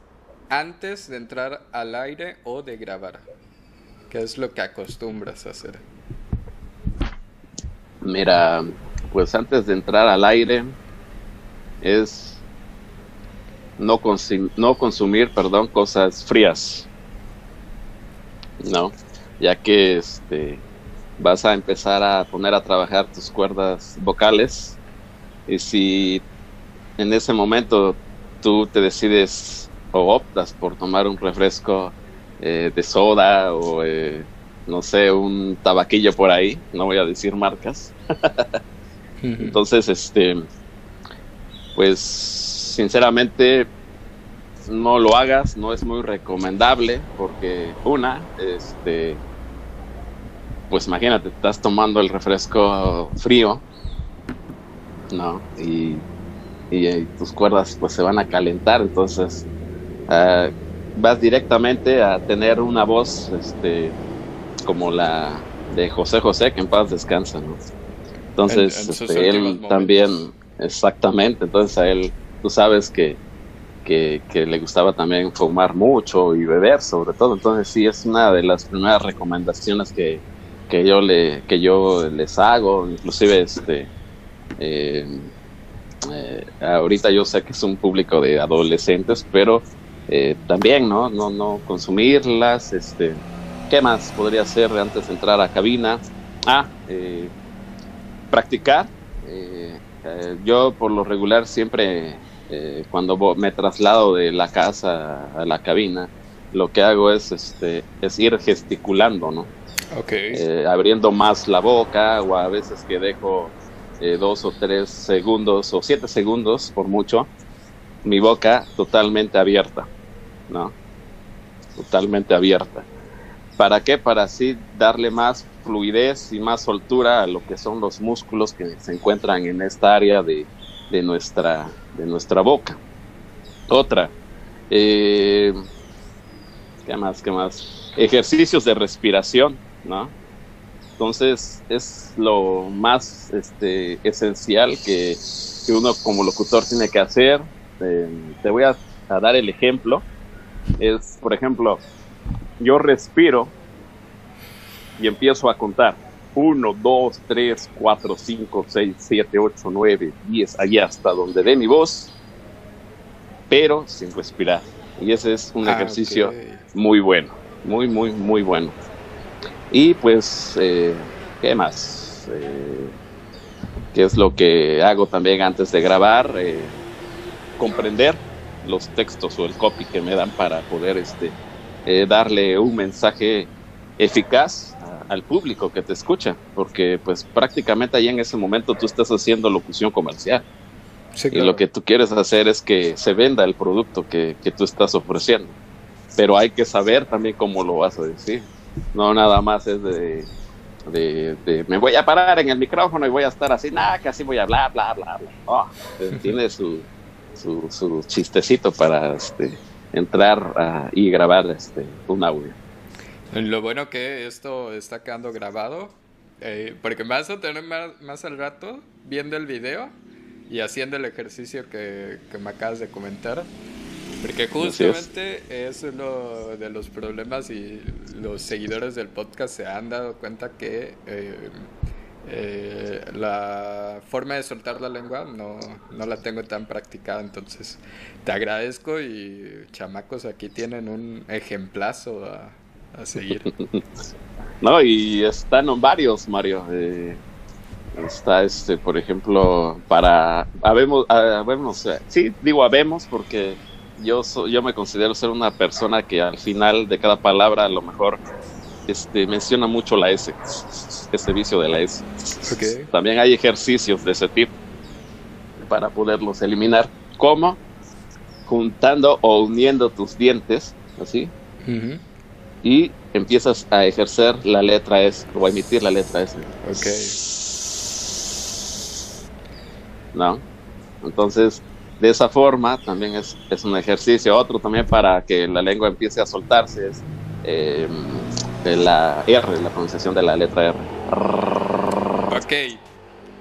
antes de entrar al aire o de grabar? ¿Qué es lo que acostumbras a hacer? Mira, pues antes de entrar al aire es no, no consumir, perdón, cosas frías. No, ya que este vas a empezar a poner a trabajar tus cuerdas vocales y si en ese momento tú te decides o optas por tomar un refresco eh, de soda o eh, no sé, un tabaquillo por ahí, no voy a decir marcas. Entonces, este, pues sinceramente no lo hagas, no es muy recomendable porque una, este, pues imagínate, estás tomando el refresco frío, ¿no? Y, y tus cuerdas pues se van a calentar, entonces Ah, vas directamente a tener una voz este, como la de José José, que en paz descansa, ¿no? Entonces, este, él también, exactamente, entonces a él, tú sabes que, que, le gustaba también fumar mucho y beber sobre todo, entonces sí, es una de las primeras recomendaciones que, que yo, le, que yo les hago, inclusive este... Eh, eh, ahorita yo sé que es un público de adolescentes, pero eh, también, ¿no? ¿no? No consumirlas, este, ¿qué más podría hacer antes de entrar a cabina? Ah, eh, practicar. Yo por lo regular siempre cuando me traslado de la casa a la cabina, lo que hago es, este, es ir gesticulando, ¿no? Okay. abriendo más la boca o a veces que dejo dos o tres segundos o siete segundos por mucho mi boca totalmente abierta. ¿no? Totalmente abierta. ¿Para qué? Para así darle más fluidez y más soltura a lo que son los músculos que se encuentran en esta área de, nuestra, de nuestra boca. Otra, eh, ¿qué más? ¿Qué más? Ejercicios de respiración, ¿no? Entonces es lo más este, esencial que, uno como locutor tiene que hacer. Eh, te voy a dar el ejemplo es, por ejemplo, yo respiro y empiezo a contar. 1, 2, 3, 4, 5, 6, 7, 8, 9, 10, allá hasta donde dé mi voz, pero sin respirar. Y ese es un ah, ejercicio muy bueno, muy, muy, muy bueno. Y pues, eh, ¿qué más? Eh, ¿Qué es lo que hago también antes de grabar? Eh, comprender los textos o el copy que me dan para poder este, darle un mensaje eficaz al público que te escucha, porque pues prácticamente ahí en ese momento tú estás haciendo locución comercial. Y lo que tú quieres hacer es que se venda el producto que, que tú estás ofreciendo. Pero hay que saber también cómo lo vas a decir. No nada más es de, de, me voy a parar en el micrófono y voy a estar así, nada, que así voy a hablar, bla, bla, bla. Oh, tiene su, su, su, chistecito para este, entrar y grabar este, un audio. Lo bueno que esto está quedando grabado, eh, porque me vas a tener más, más al rato viendo el video y haciendo el ejercicio que, que me acabas de comentar. Porque justamente es. uno de los problemas y los seguidores del podcast se han dado cuenta que eh, eh, la forma de soltar la lengua no, no, la tengo tan practicada. Entonces te agradezco y chamacos aquí tienen un ejemplazo a, a seguir. no, y están varios, Mario. Eh, está este, por ejemplo, para habemos, habemos, sí, digo habemos porque yo yo me considero ser una persona que al final de cada palabra a lo mejor este menciona mucho la S, ese vicio de la S. También hay ejercicios de ese tipo para poderlos eliminar, como juntando o uniendo tus dientes, así, y empiezas a ejercer la letra S o a emitir la letra S. ¿no? Entonces, de esa forma también es, es, un ejercicio. Otro también para que la lengua empiece a soltarse es eh, la R, la pronunciación de la letra R. Ok,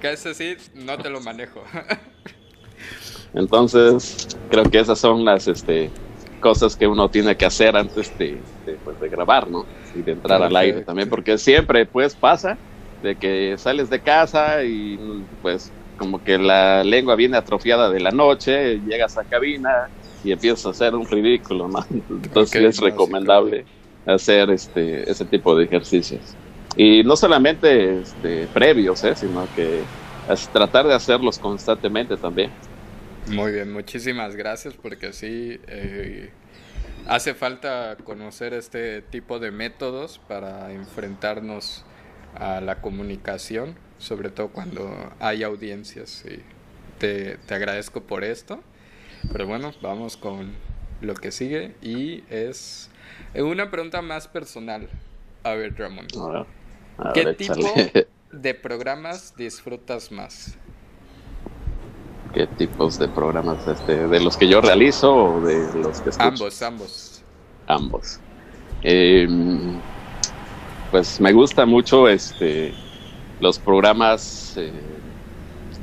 ¿qué es decir? No te lo manejo. Entonces, creo que esas son las este, cosas que uno tiene que hacer antes de, de, pues, de grabar, ¿no? Y de entrar al aire también, porque siempre pues pasa de que sales de casa y pues como que la lengua viene atrofiada de la noche, llegas a cabina y empiezas a hacer un ridículo, ¿no? Entonces es recomendable hacer este ese tipo de ejercicios. Y no solamente este, previos, ¿eh? sino que tratar de hacerlos constantemente también. Muy bien, muchísimas gracias porque sí eh, hace falta conocer este tipo de métodos para enfrentarnos a la comunicación sobre todo cuando hay audiencias. Y te, te agradezco por esto. Pero bueno, vamos con lo que sigue y es una pregunta más personal. A ver, Ramón. ¿Qué tipo de programas disfrutas más? ¿Qué tipos de programas? Este, ¿De los que yo realizo o de los que escucho? Ambos, ambos. Ambos. Em, pues me gusta mucho este los programas eh,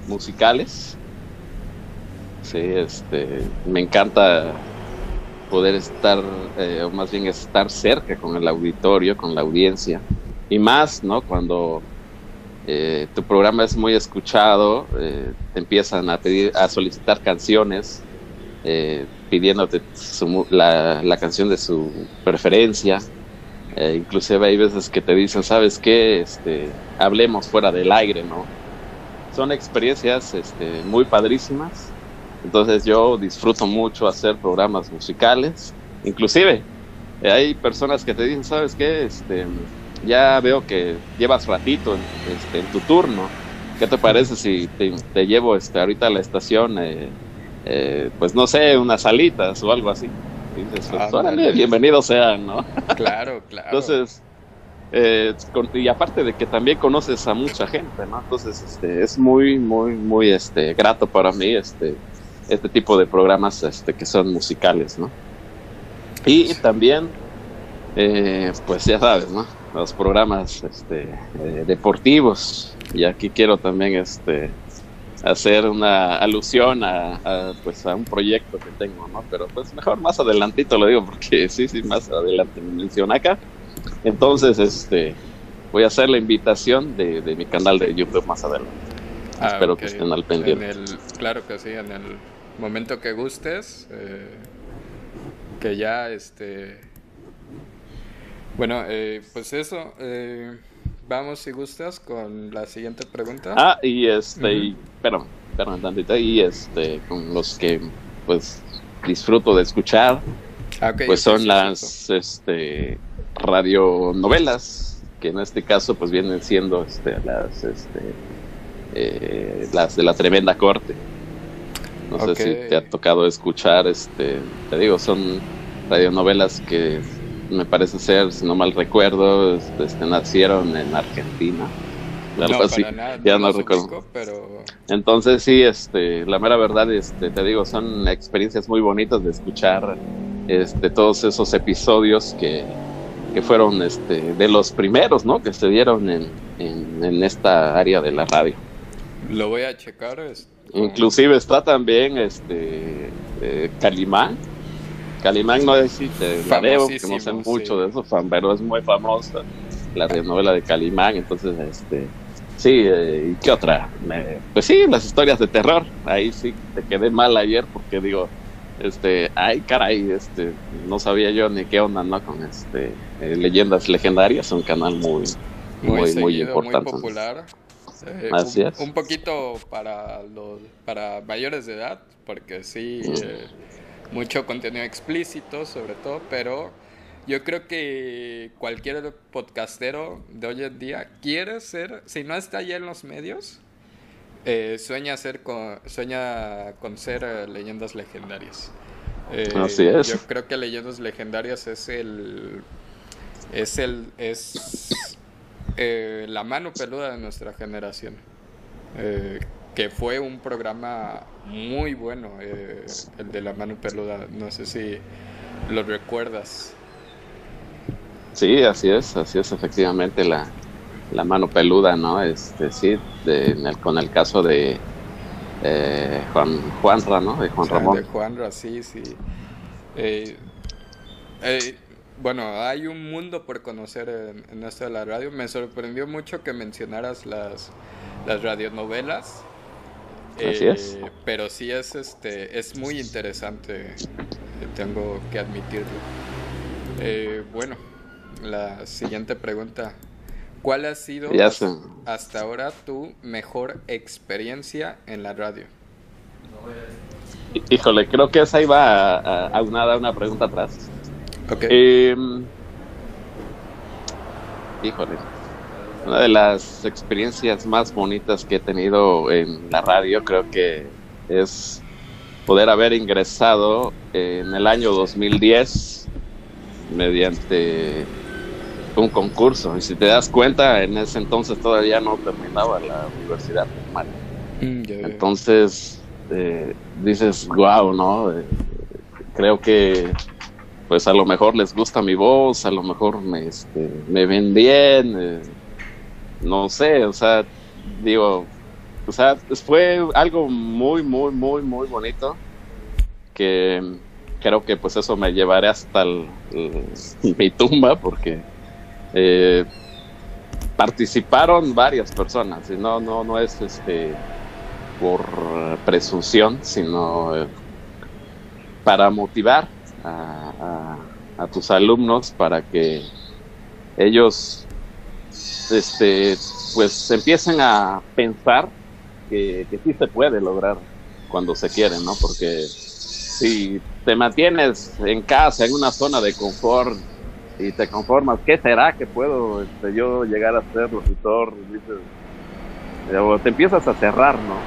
musicales. Sí, este, me encanta poder estar, eh, o más bien estar cerca con el auditorio, con la audiencia. Y más, ¿no? Cuando eh, tu programa es muy escuchado, te empiezan a pedir, a solicitar canciones, pidiéndote la, la canción de su preferencia eh, inclusive hay veces que te dicen, ¿sabes qué? Este, hablemos fuera del aire, ¿no? Son experiencias este, muy padrísimas. Entonces yo disfruto mucho hacer programas musicales. Inclusive eh, hay personas que te dicen, ¿sabes qué? Este, ya veo que llevas ratito en, este, en tu turno. ¿Qué te parece si te, llevo este, ahorita a la estación, eh, eh, pues no sé, unas alitas o algo así? Pues, bienvenidos sean, ¿no? Claro, claro. Entonces, eh, y aparte de que también conoces a mucha gente, ¿no? Entonces, este, es muy, muy, muy, este, grato para mí, este, este tipo de programas, este, que son musicales, ¿no? Y también, eh, pues ya sabes, ¿no? Los programas, este, eh, deportivos. Y aquí quiero también, este, hacer una alusión a, pues a un proyecto que tengo, ¿no? Pero pues mejor más adelantito lo digo porque sí, sí, más adelante me menciona acá. Entonces, este, voy a hacer la invitación de, de mi canal de YouTube más adelante. Ah, Espero que estén al pendiente. claro que sí, en el momento que gustes, eh, que ya, este... Bueno, eh, pues eso, eh, vamos si gustas con la siguiente pregunta. Ah, y este, y, perdón, perdón, tantito, y este, con los que pues disfruto de escuchar, ah, pues son las este, radionovelas, que en este caso pues vienen siendo este, las, este, eh, las de la tremenda corte. No sé si te ha tocado escuchar, este, te digo, son radionovelas que me parece ser, si no mal recuerdo, este, nacieron en Argentina. no, ya no, recuerdo. pero... Entonces sí, este, la mera verdad, este, te digo, son experiencias muy bonitas de escuchar este, todos esos episodios que, que fueron este, de los primeros, ¿no? Que se dieron en, en, esta área de la radio. Lo voy a checar. Inclusive está también este eh, Calimán. Calimán no existe, la veo, que no sé mucho de eso, pero es muy famosa la novela de Calimán, entonces este sí, eh, ¿y qué otra? pues sí, las historias de terror. Ahí sí te quedé mal ayer porque digo, este, ay caray, este, no sabía yo ni qué onda, ¿no? Con este eh, leyendas legendarias, un canal muy, muy, muy, importante. Muy popular. Eh, Así un, es. un, poquito para los para mayores de edad, porque sí, mm. Mucho contenido explícito sobre todo, pero yo creo que cualquier podcastero de hoy en día quiere ser, si no está ya en los medios, eh, sueña, ser con, sueña con ser eh, leyendas legendarias. Eh, Así es. Yo creo que Leyendas Legendarias es el. Es el. Es. la mano peluda de nuestra generación. Que fue un programa muy bueno, el de la mano peluda. No sé si lo recuerdas. Sí, así es, así es, efectivamente. La, la mano peluda, ¿no? Este, sí, de, con el caso de eh, Juan Juanra, ¿no? De Juan Ramón. De Juanra, sí, sí. Eh, eh, bueno, hay un mundo por conocer en, esto de la radio. Me sorprendió mucho que mencionaras las, las radionovelas. Así es. Pero sí es, este, es muy interesante, tengo que admitirlo. bueno, la siguiente pregunta ¿Cuál ha sido hasta, ahora tu mejor experiencia en la radio? Híjole, creo que esa iba a, a, una pregunta atrás. Ok. Em, híjole, una de las experiencias más bonitas que he tenido en la radio creo que es poder haber ingresado en el año 2010 mediante un concurso. Y si te das cuenta, en ese entonces todavía no terminaba la universidad primaria. Mm, entonces, eh, dices, wow, ¿no? Eh, creo que pues a lo mejor les gusta mi voz, a lo mejor me, este, me ven bien, eh, no sé, o sea, digo, o sea, fue algo muy, muy, muy, muy bonito que creo que pues eso me llevaré hasta mi tumba porque eh, participaron varias personas, y no, no, no es este por presunción, sino eh, para motivar a, tus alumnos para que ellos este pues empiecen a pensar que, que sí se puede lograr cuando se quiere, ¿no? Porque si te mantienes en casa, en una zona de confort, y te conformas, ¿qué será que puedo este, yo llegar a ser locutor? Dices, eh, te empiezas a cerrar, ¿no?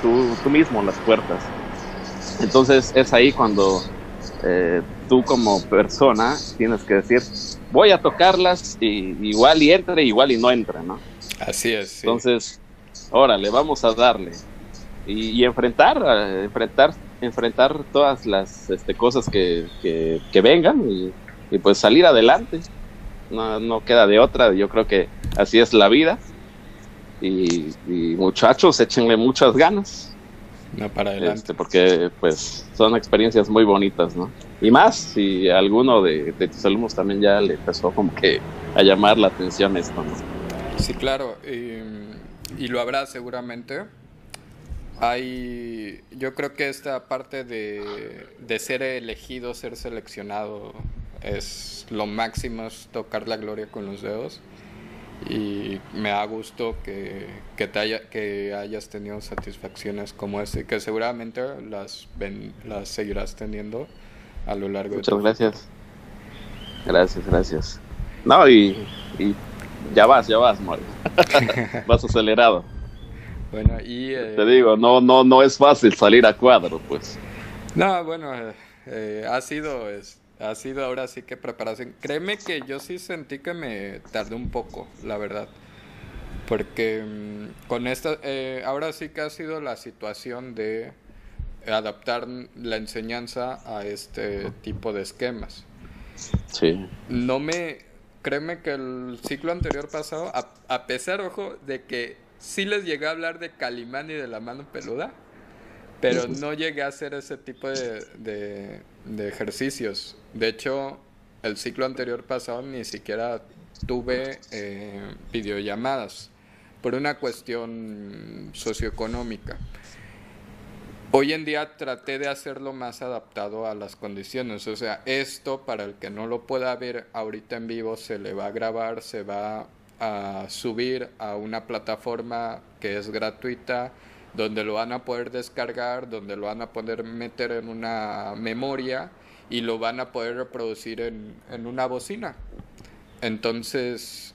Tú, tú mismo las puertas. Entonces es ahí cuando eh, tú como persona tienes que decir, voy a tocarlas y igual y entre, igual y no entre, ¿no? Así es. Entonces, órale, vamos a darle. Y, enfrentar, enfrentar, enfrentar todas las este, cosas que, que, que vengan y y pues salir adelante. No, no queda de otra, yo creo que así es la vida. Y, muchachos, échenle muchas ganas. No, para adelante. Este, porque pues son experiencias muy bonitas, ¿no? Y más si alguno de, tus alumnos también ya le empezó como que a llamar la atención esto, ¿no? Sí, claro. y lo habrá seguramente. hay, yo creo que esta parte de, de ser elegido, ser seleccionado, es lo máximo, es tocar la gloria con los dedos y me da gusto que, que, te haya, que hayas tenido satisfacciones como esta y que seguramente las, ven, las seguirás teniendo a lo largo Muchas de gracias. Gracias, gracias. No, y, y ya vas, ya vas, Mario. vas acelerado. Bueno, y... Eh, te digo, no, no, no es fácil salir a cuadro, pues. No, bueno, eh, ha sido... Es, ha sido ahora sí que preparación. Créeme que yo sí sentí que me tardé un poco, la verdad. Porque mm, con esta, eh, ahora sí que ha sido la situación de adaptar la enseñanza a este tipo de esquemas. Sí. No me, créeme que el ciclo anterior pasado, a, pesar, ojo, de que sí les llegué a hablar de Calimán y de la mano peluda, pero no llegué a hacer ese tipo de, de ejercicios. De hecho, el ciclo anterior pasado ni siquiera tuve eh, videollamadas por una cuestión socioeconómica. Hoy en día traté de hacerlo más adaptado a las condiciones. O sea, esto para el que no lo pueda ver ahorita en vivo se le va a grabar, se va a subir a una plataforma que es gratuita, donde lo van a poder descargar, donde lo van a poder meter en una memoria y lo van a poder reproducir en, en una bocina. Entonces,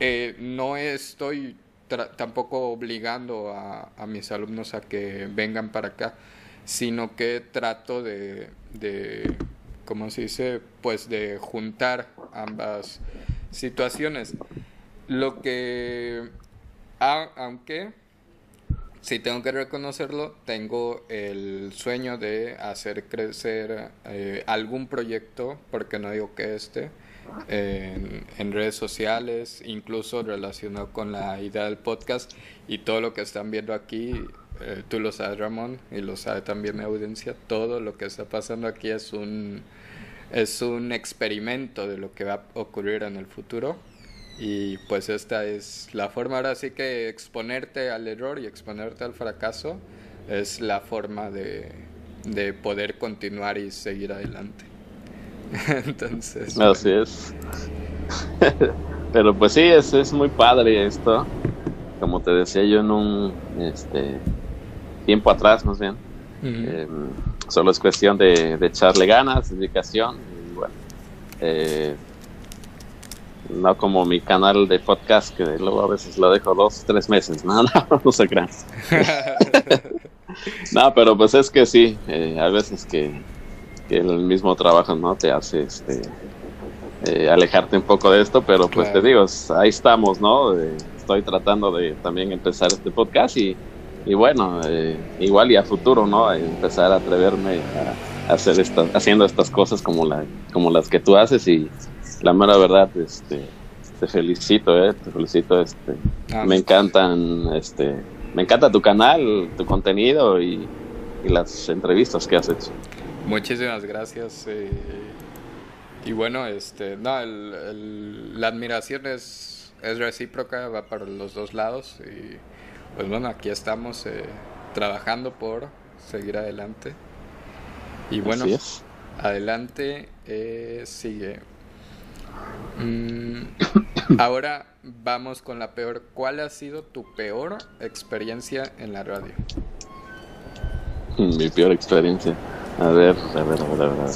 eh, no estoy tampoco obligando a, a, mis alumnos a que vengan para acá, sino que trato de, de, ¿cómo se dice? Pues de juntar ambas situaciones. Lo que, aunque si tengo que reconocerlo, tengo el sueño de hacer crecer eh, algún proyecto, porque no digo que este, en, redes sociales, incluso relacionado con la idea del podcast y todo lo que están viendo aquí. Eh, tú lo sabes, Ramón, y lo sabe también mi audiencia. Todo lo que está pasando aquí es un, es un experimento de lo que va a ocurrir en el futuro y pues esta es la forma, ahora sí que exponerte al error y exponerte al fracaso es la forma de, de poder continuar y seguir adelante. Entonces... Así es. Pero pues sí, es, es muy padre esto. Como te decía yo en un este, tiempo atrás, más bien. Em, solo es cuestión de, de echarle ganas, dedicación. Y bueno, eh, no como mi canal de podcast que luego a veces lo dejo dos, tres meses, no, no, no se crean. no, pero pues es que sí, eh, a veces que, el mismo trabajo no te hace este eh, alejarte un poco de esto, pero pues te digo, ahí estamos, ¿no? Eh, estoy tratando de también empezar este podcast y, y bueno, igual y a futuro, ¿no? Empezar a atreverme a, hacer estas, haciendo estas cosas como, la, como las que tú haces y la mera verdad, este, te felicito, eh, te felicito, este, ah, me encantan, este, me encanta tu canal, tu contenido y, las entrevistas que has hecho. Muchísimas gracias. Eh, y bueno, este, no, el, la admiración es, es recíproca, va para los dos lados y pues bueno, aquí estamos eh, trabajando por seguir adelante. Y bueno, adelante eh, sigue Mm, ahora vamos con la peor. ¿Cuál ha sido tu peor experiencia en la radio? Mi peor experiencia. A ver, a ver, a ver, a ver.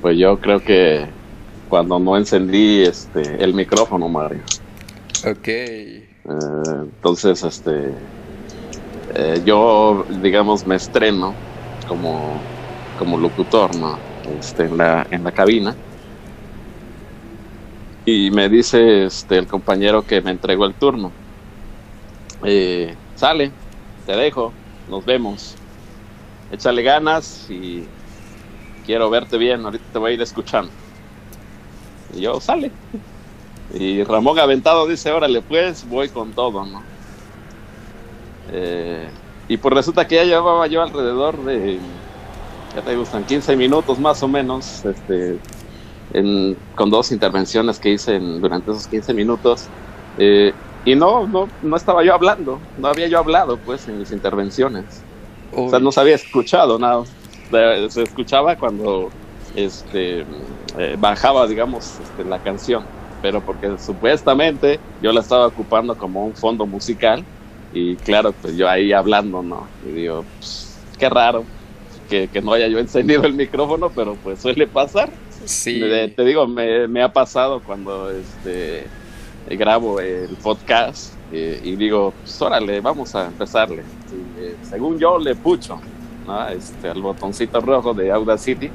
Pues yo creo que cuando no encendí este el micrófono, Mario. Ok. Eh, entonces, este, eh, yo, digamos, me estreno como, como locutor, ¿no? Este, en, la, en la cabina. Y me dice este, el compañero que me entregó el turno. Eh, sale, te dejo, nos vemos. Échale ganas y quiero verte bien, ahorita te voy a ir escuchando. Y yo, sale. Y Ramón Aventado dice, órale, pues voy con todo, ¿no? Eh, y pues resulta que ya llevaba yo alrededor de ya te gustan 15 minutos más o menos, este, con dos intervenciones que hice durante esos 15 minutos. Eh, y no, no, no estaba yo hablando, no había yo hablado pues en mis intervenciones. O sea, no se había escuchado nada. Se escuchaba cuando este, eh, bajaba, digamos, este, la canción, pero porque supuestamente yo la estaba ocupando como un fondo musical y claro, pues yo ahí hablando, ¿no? Y digo, pues, qué raro que, que, no haya yo encendido el micrófono, pero pues suele pasar. Sí. te digo, me, me, ha pasado cuando este, grabo el podcast eh, y digo, pues órale, vamos a empezarle. Eh, según yo le pucho ¿no? este, al botoncito rojo de Audacity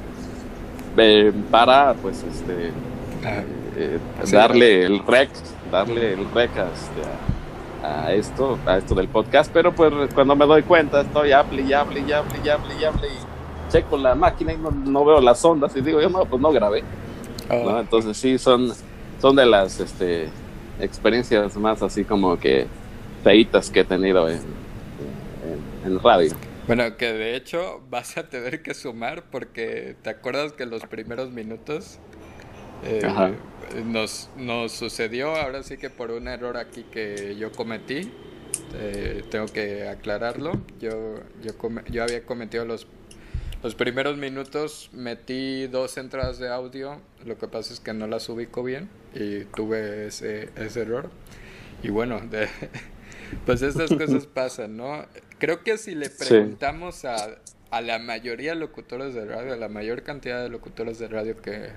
eh, para pues este ah, darle el rec, darle el rec este, a, esto, a esto del podcast, pero pues cuando me doy cuenta estoy hable y hable y hable y hable y hable y checo la máquina y no, veo las ondas y digo yo no, pues no grabé. Oh. Entonces sí, son, son de las este, experiencias más así como que feitas que he tenido en, en, radio. Bueno, que de hecho vas a tener que sumar porque te acuerdas que los primeros minutos eh, nos, nos sucedió, ahora sí que por un error aquí que yo cometí, eh, tengo que aclararlo, yo, yo, yo había cometido los los primeros minutos metí dos entradas de audio, lo que pasa es que no las ubico bien y tuve ese, ese error. Y bueno, pues estas cosas pasan, ¿no? Creo que si le preguntamos a, a, la mayoría de locutores de radio, a la mayor cantidad de locutores de radio que,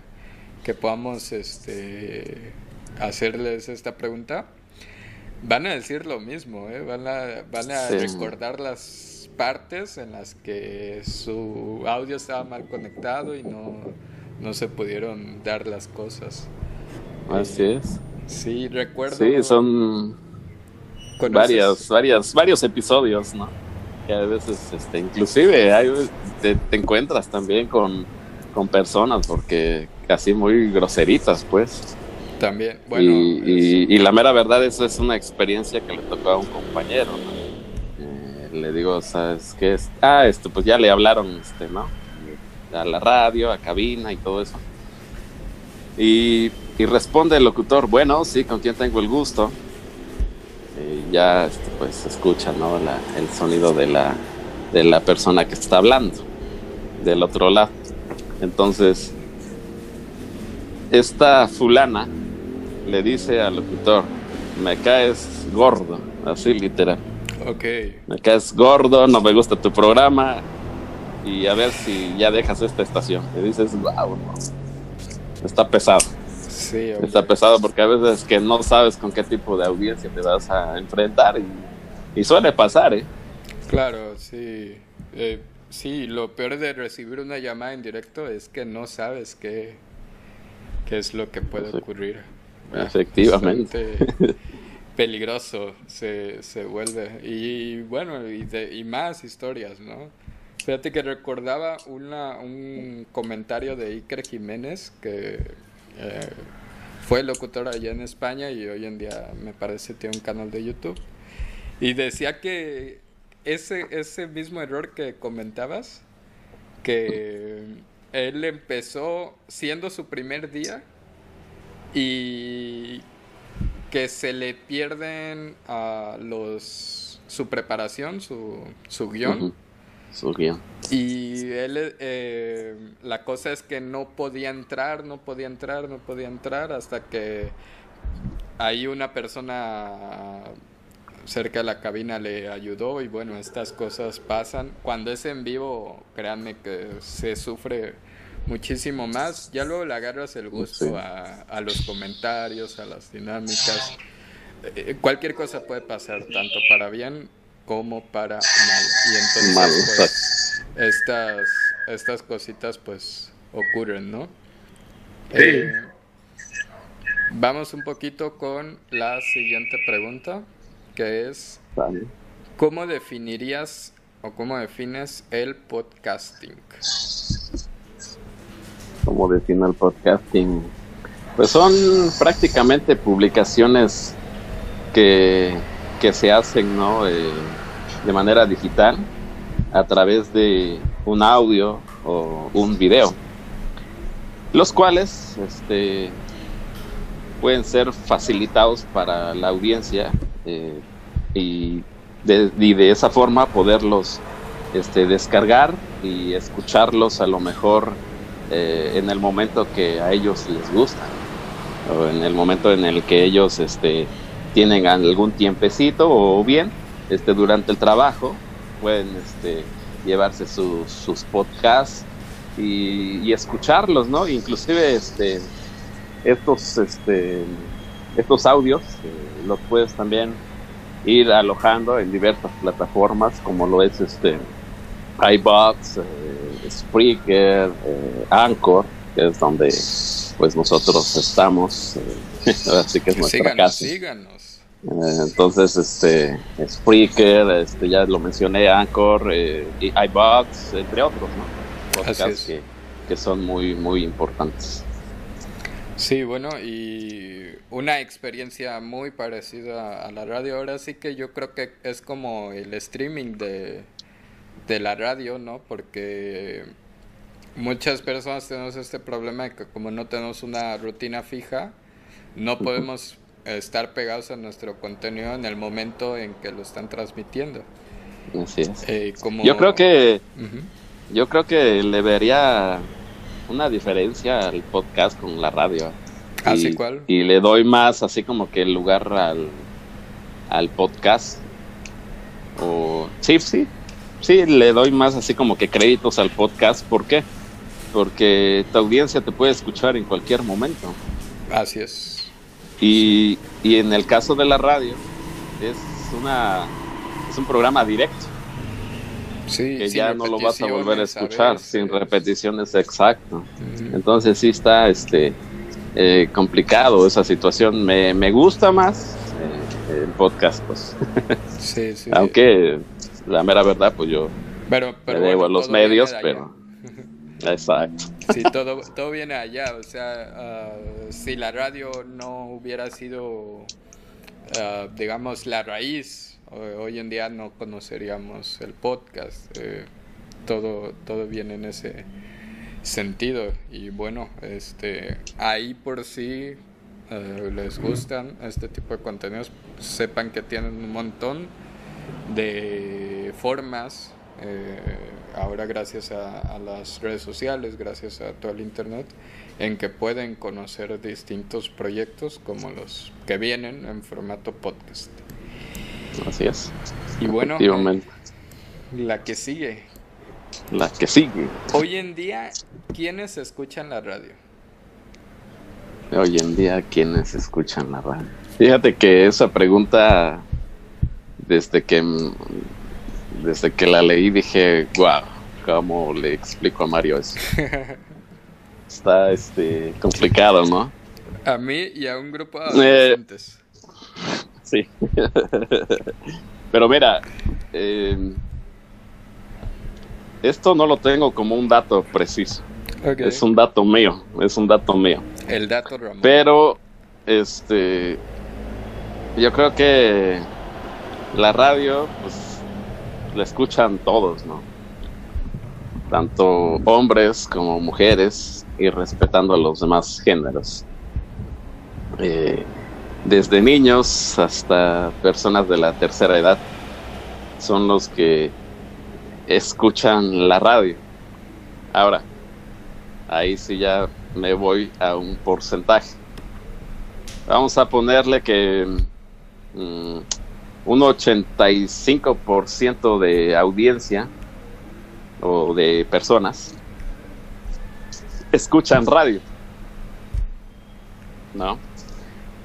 que podamos este, hacerles esta pregunta, van a decir lo mismo, ¿eh? van a, van a recordar las partes en las que su audio estaba mal conectado y no, no se pudieron dar las cosas. Así es. Sí, recuerdo. Sí, son varias, varias, varios episodios, ¿no? Que a veces, este, inclusive, te, encuentras también con, con personas, porque casi muy groseritas, pues. También, bueno. Y, y, la mera verdad, eso es una experiencia que le tocó a un compañero, ¿no? le digo, ¿sabes qué es? Ah, esto, pues ya le hablaron, este, ¿no? A la radio, a cabina y todo eso. Y, y responde el locutor, bueno, sí, con quien tengo el gusto. Y ya, este, pues, escucha, ¿no? el sonido de la, de la persona que está hablando, del otro lado. Entonces, esta fulana le dice al locutor, me caes gordo, así literal. Ok. Me caes gordo, no me gusta tu programa. Y a ver si ya dejas esta estación. Y dices, wow, no. Está pesado. Sí, Está pesado porque a veces que no sabes con qué tipo de audiencia te vas a enfrentar. Y, suele pasar, ¿eh? Claro, sí. Eh, sí, lo peor de recibir una llamada en directo es que no sabes qué, qué es lo que puede ocurrir. Efectivamente. peligroso se, se vuelve. Y bueno, y, de, y más historias, ¿no? Fíjate que recordaba una, un comentario de Iker Jiménez, que eh, fue locutor allá en España y hoy en día me parece tiene un canal de YouTube. Y decía que ese, ese mismo error que comentabas, que él empezó siendo su primer día y que se le pierden a los su preparación, su, su guion. Su guion. Y él, eh, la cosa es que no podía entrar, no podía entrar, no podía entrar hasta que ahí una persona cerca de la cabina le ayudó y bueno, estas cosas pasan. Cuando es en vivo, créanme que se sufre muchísimo más. Ya luego le agarras el gusto a, los comentarios, a las dinámicas. Eh, cualquier cosa puede pasar, tanto para bien como para mal. Y entonces, pues, estas, estas cositas, pues, ocurren, ¿no? Eh, vamos un poquito con la siguiente pregunta, que es, ¿cómo definirías o cómo defines el podcasting? como defino el podcasting, pues son prácticamente publicaciones que, que se hacen ¿no? Eh, de manera digital a través de un audio o un video, los cuales este, pueden ser facilitados para la audiencia eh, y, de, esa forma poderlos este, descargar y escucharlos a lo mejor eh, en el momento que a ellos les gusta o en el momento en el que ellos este, tienen algún tiempecito o bien este, durante el trabajo pueden este, llevarse sus podcasts y, escucharlos, ¿no? Inclusive este, estos, este, estos audios eh, los puedes también ir alojando en diversas plataformas como lo es este iBox, eh, Spreaker, eh, Anchor, que es donde pues nosotros estamos, así que es nuestra casa. Síganos. entonces, este, Spreaker, este, ya lo mencioné, Anchor, iBox, entre otros, ¿no? Podcasts que, que son muy, muy importantes. Sí, bueno, y una experiencia muy parecida a la radio. Ahora sí que yo creo que es como el streaming de, de la radio, ¿no? Porque muchas personas tenemos este problema de que como no tenemos una rutina fija, no podemos estar pegados a nuestro contenido en el momento en que lo están transmitiendo. Así es. Eh, yo creo que yo creo que le vería una diferencia al podcast con la radio. ¿Así ¿Ah, cuál? Y le doy más así como que el lugar al, al podcast. O sí, sí, sí, le doy más así como que créditos al podcast. ¿Por qué? Porque tu audiencia te puede escuchar en cualquier momento. Así es. Y, y en el caso de la radio, es una es un programa directo que ya no lo vas a volver a escuchar sin repeticiones exacto. Entonces sí está este eh, complicado esa situación. Me, me gusta más eh, el podcast pues. Sí, sí. aunque la mera verdad pues yo pero, pero debo a los medios pero exacto. Sí todo todo viene allá. O sea ah, si la radio no hubiera sido ah, digamos la raíz Hoy en día no conoceríamos el podcast. Eh, todo, todo viene en ese sentido. Y bueno, este, ahí por sí eh, les gustan este tipo de contenidos, sepan que tienen un montón de formas. Eh, ahora gracias a, a, las redes sociales, gracias a todo el internet, en que pueden conocer distintos proyectos como los que vienen en formato podcast. Así es. Y bueno, la que sigue. La que sigue. Hoy en día, ¿quiénes escuchan la radio? Hoy en día, ¿quiénes escuchan la radio? Fíjate que esa pregunta, desde que, desde que la leí, dije, wow, ¿cómo le explico a Mario eso? Está este, complicado, ¿no? A mí y a un grupo de adolescentes. Sí. Pero mira, eh, esto no lo tengo como un dato preciso. Es un dato mío, es un dato mío. El dato Ramón. Pero, este, yo creo que la radio, pues, la escuchan todos, ¿no? Tanto hombres como mujeres y respetando a los demás géneros. Eh, desde niños hasta personas de la tercera edad son los que escuchan la radio. Ahora, ahí sí ya me voy a un porcentaje. Vamos a ponerle que mm, un 85% de audiencia o de personas escuchan radio. ¿No?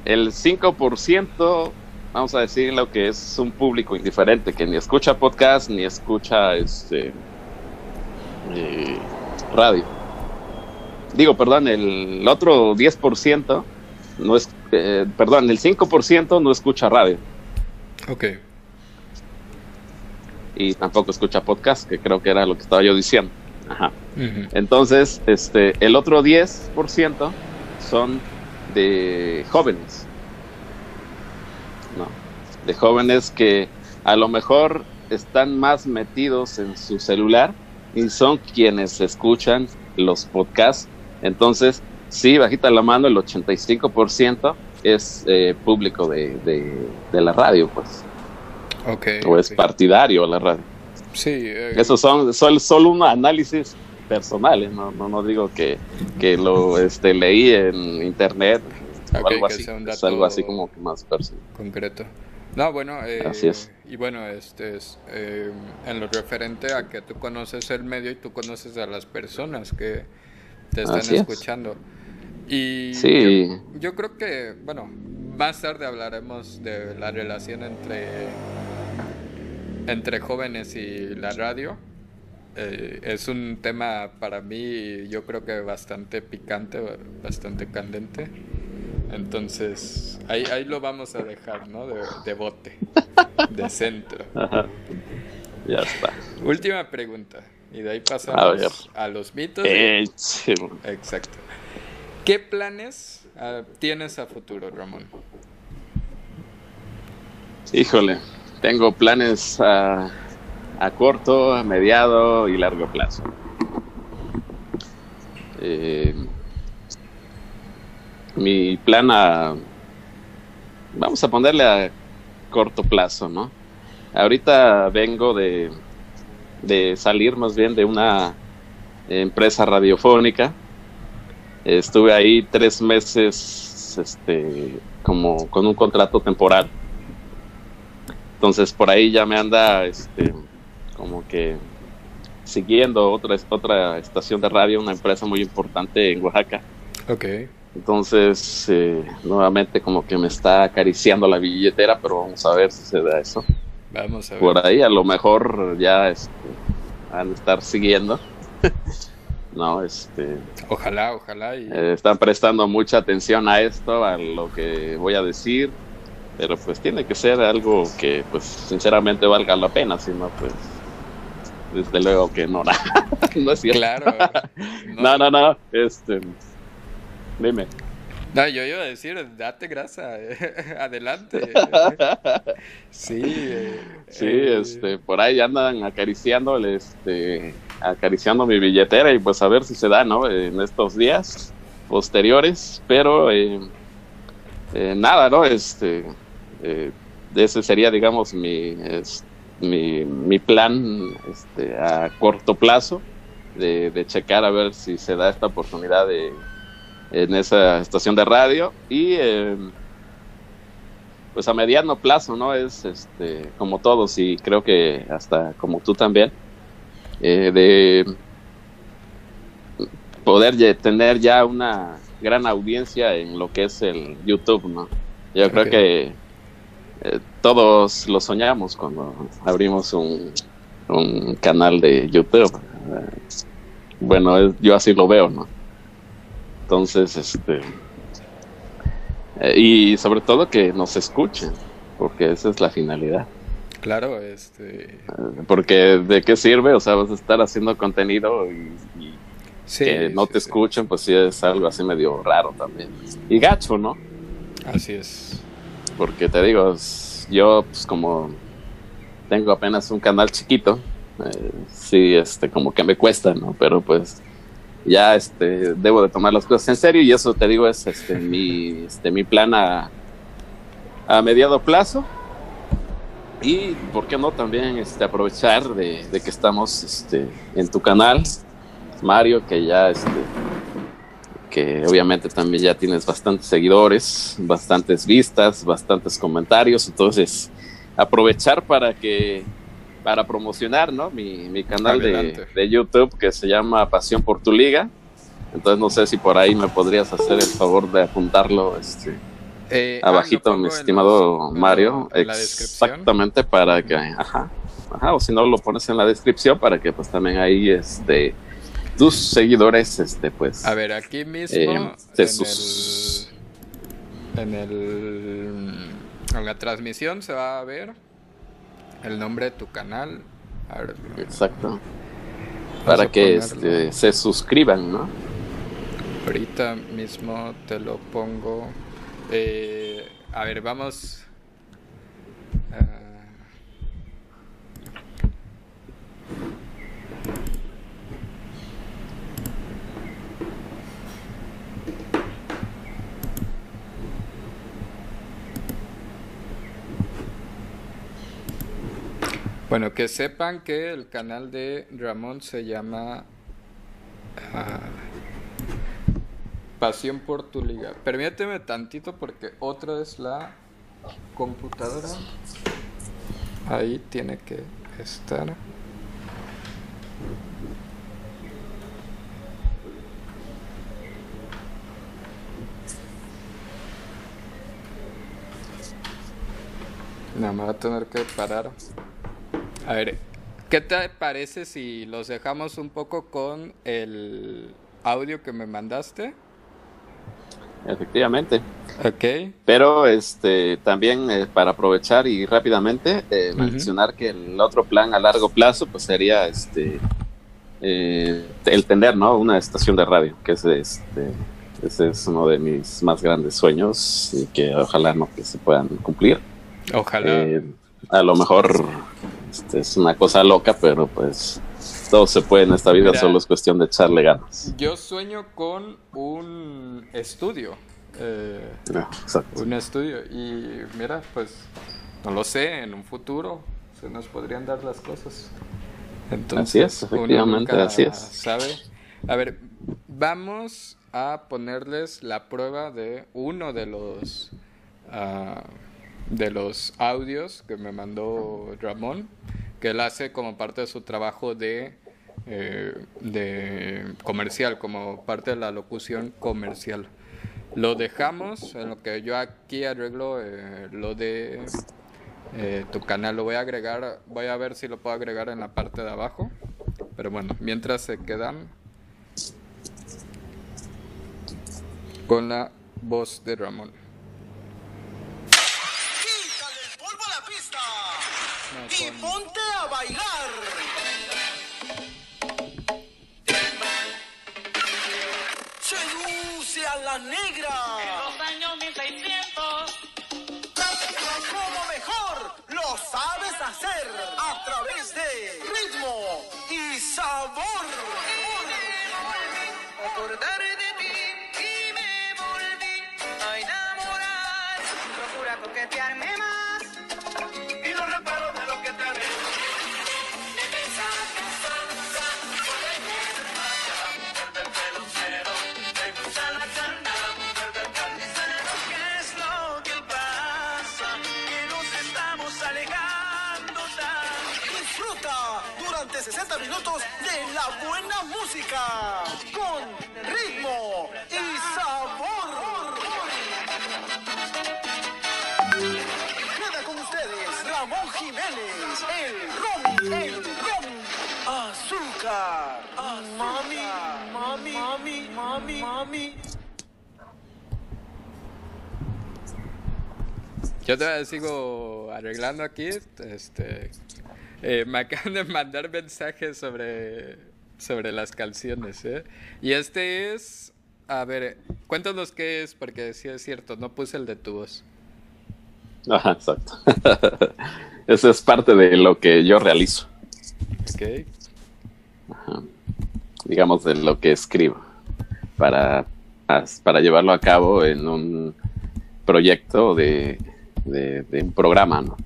El 5%, vamos a decir lo que es un público indiferente, que ni escucha podcast ni escucha este eh, radio. Digo, perdón, el otro 10% no es, eh, perdón, el 5% no escucha radio. Ok. Y tampoco escucha podcast, que creo que era lo que estaba yo diciendo. Ajá. Entonces, este, el otro 10% son de jóvenes, ¿no? De jóvenes que a lo mejor están más metidos en su celular y son quienes escuchan los podcasts. Entonces, sí, bajita la mano, el 85% es eh, público de, de, la radio, pues. Okay, o es partidario de la radio. Sí. Eh, Esos son, son solo un análisis personales, no, no, no digo que, que lo este, leí en internet o algo así, es algo así como que más personal. Concreto. No, bueno, eh, así es. y bueno, este es eh, en lo referente a que tú conoces el medio y tú conoces a las personas que te están escuchando. Y sí. yo, creo que, bueno, más tarde hablaremos de la relación entre, entre jóvenes y la radio. Eh, es un tema para mí, yo creo que bastante picante, bastante candente. Entonces, ahí, ahí lo vamos a dejar, ¿no? De, bote, de Ajá. Ya está. Última pregunta. Y de ahí pasamos a, los mitos. Exacto. ¿Qué planes ah, tienes a futuro, Ramón? Híjole, tengo planes a, a corto, a mediado y largo plazo. Eh, mi plan a, vamos a ponerle a corto plazo, ¿no? Ahorita vengo de, de salir más bien de una empresa radiofónica. Estuve ahí tres meses, este, como con un contrato temporal. Entonces por ahí ya me anda, este, como que siguiendo otra, otra estación de radio, una empresa muy importante en Oaxaca. Okay. Entonces, eh, nuevamente como que me está acariciando la billetera, pero vamos a ver si se da eso. Vamos a ver. Por ahí a lo mejor ya este, van a estar siguiendo. no, este. Ojalá, ojalá. Y... Eh, están prestando mucha atención a esto, a lo que voy a decir, pero pues tiene que ser algo que, pues, sinceramente valga la pena, si no, pues. Desde luego que no, no es cierto. Claro. no, no, no. Este Dime. No, yo iba a decir, date grasa, adelante. sí. Eh, sí, eh, este, por ahí andan acariciando, este, acariciando mi billetera y pues a ver si se da, ¿no? En estos días posteriores, pero eh, nada, ¿no? Este, ese sería, digamos, mi, mi, mi, plan este, a corto plazo de, de checar a ver si se da esta oportunidad de en esa estación de radio y eh, pues a mediano plazo, ¿no? Es este, como todos y creo que hasta como tú también, eh, de poder tener ya una gran audiencia en lo que es el YouTube, ¿no? Yo creo que eh, todos lo soñamos cuando abrimos un, un canal de YouTube. bueno, yo así lo veo, ¿no? Entonces, este. Eh, y sobre todo que nos escuchen, porque esa es la finalidad. Claro, este. Eh, porque de qué sirve, o sea, vas a estar haciendo contenido y, que no te escuchen, pues sí es algo así medio raro también. Y gacho, ¿no? Así es. Porque te digo, yo pues como tengo apenas un canal chiquito, eh, sí, este, como que me cuesta, ¿no? Pero pues ya este, debo de tomar las cosas en serio y eso te digo es este, mi, este, mi plan a, a mediado plazo. Y, ¿por qué no también este, aprovechar de, que estamos este, en tu canal, Mario, que ya, este, que obviamente también ya tienes bastantes seguidores, bastantes vistas, bastantes comentarios, entonces aprovechar para que para promocionar ¿no? mi, mi canal de, de, YouTube que se llama Pasión por tu Liga. Entonces no sé si por ahí me podrías hacer el favor de apuntarlo este, eh, ah, abajito, mi estimado Mario. exactamente para que, ajá, ajá, o si no lo pones en la descripción para que pues también ahí este tus seguidores este pues a ver aquí mismo eh, en, el, en el en la transmisión se va a ver el nombre de tu canal. Exacto. Para que este, se suscriban, ¿no? Ahorita mismo te lo pongo. Eh, a ver, vamos. Uh, Bueno, que sepan que el canal de Ramón se llama ah, Pasión por tu liga. Permíteme tantito porque otra es la computadora. Ahí tiene que estar. No, me va a tener que parar. A ver, ¿qué te parece si los dejamos un poco con el audio que me mandaste? Efectivamente. Ok. Pero este también eh, para aprovechar y rápidamente eh, mencionar que el otro plan a largo plazo pues sería este eh, el tener ¿no? una estación de radio, que es este ese es uno de mis más grandes sueños y que ojalá no que se puedan cumplir. Ojalá. a lo mejor este, es una cosa loca, pero pues todo se puede en esta vida, solo es cuestión de echarle ganas. Yo sueño con un estudio. Eh, ah, un estudio. Y mira, pues no lo sé, en un futuro se nos podrían dar las cosas. Entonces, así es, efectivamente, así es. ¿Sabe? A ver, vamos a ponerles la prueba de uno de los uh, de los audios que me mandó Ramón que él hace como parte de su trabajo de, eh, de comercial, como parte de la locución comercial. Lo dejamos en lo que yo aquí arreglo eh, lo de eh, tu canal. Lo voy a agregar, voy a ver si lo puedo agregar en la parte de abajo. Pero bueno, mientras se quedan con la voz de Ramón. Y ponte a bailar. Seduce a la negra. En los años 1600. Como mejor lo sabes hacer a través de ritmo y sabor. Acordar de ti y me volví a enamorar. Procura coquetearme música con ritmo y sabor. Queda con ustedes Ramón Jiménez, el ron, el ron, azúcar, mami, mami, mami, mami, mami. Yo todavía sigo arreglando aquí, este, eh, me acaban de mandar mensajes sobre, sobre las canciones, ¿eh? Y este es, a ver, cuéntanos qué es, porque sí es cierto, no puse el de tu voz. Ajá, exacto. Eso es parte de lo que yo realizo. Ok. Digamos de lo que escribo para, para llevarlo a cabo en un proyecto de, de un programa, ¿no?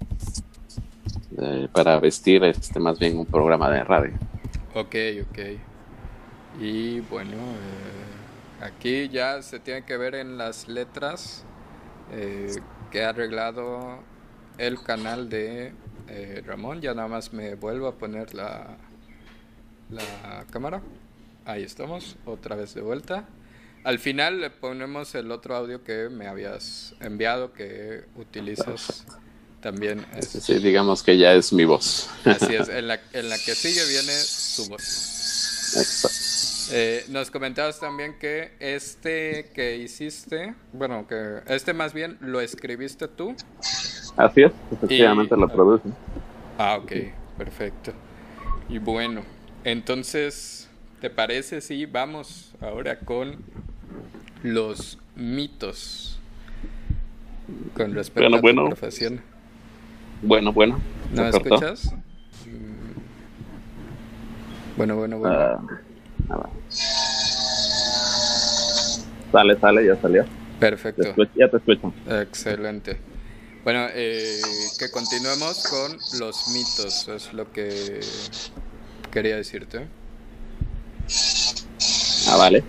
Eh, para vestir este más bien un programa de radio. Ok, ok. Y bueno, eh, aquí ya se tiene que ver en las letras eh, que ha arreglado el canal de Ramón. Ya nada más me vuelvo a poner la, la cámara. Ahí estamos, otra vez de vuelta. Al final le ponemos el otro audio que me habías enviado que utilizas también es... Sí, digamos que ya es mi voz. Así es, en la, en la que sigue viene su voz. Exacto. Eh, nos comentabas también que este que hiciste, bueno, que este más bien lo escribiste tú. Así es, efectivamente lo produce. Ah, ok, perfecto. Y bueno, entonces, ¿te parece si vamos ahora con los mitos con respecto a tu profesión? Bueno, bueno. ¿No me escuchas? Bueno, bueno, bueno. Ah, sale, sale, ya salió. Perfecto. ya te escucho. Excelente. Bueno, eh, que continuemos con los mitos, es lo que quería decirte. Ah, vale.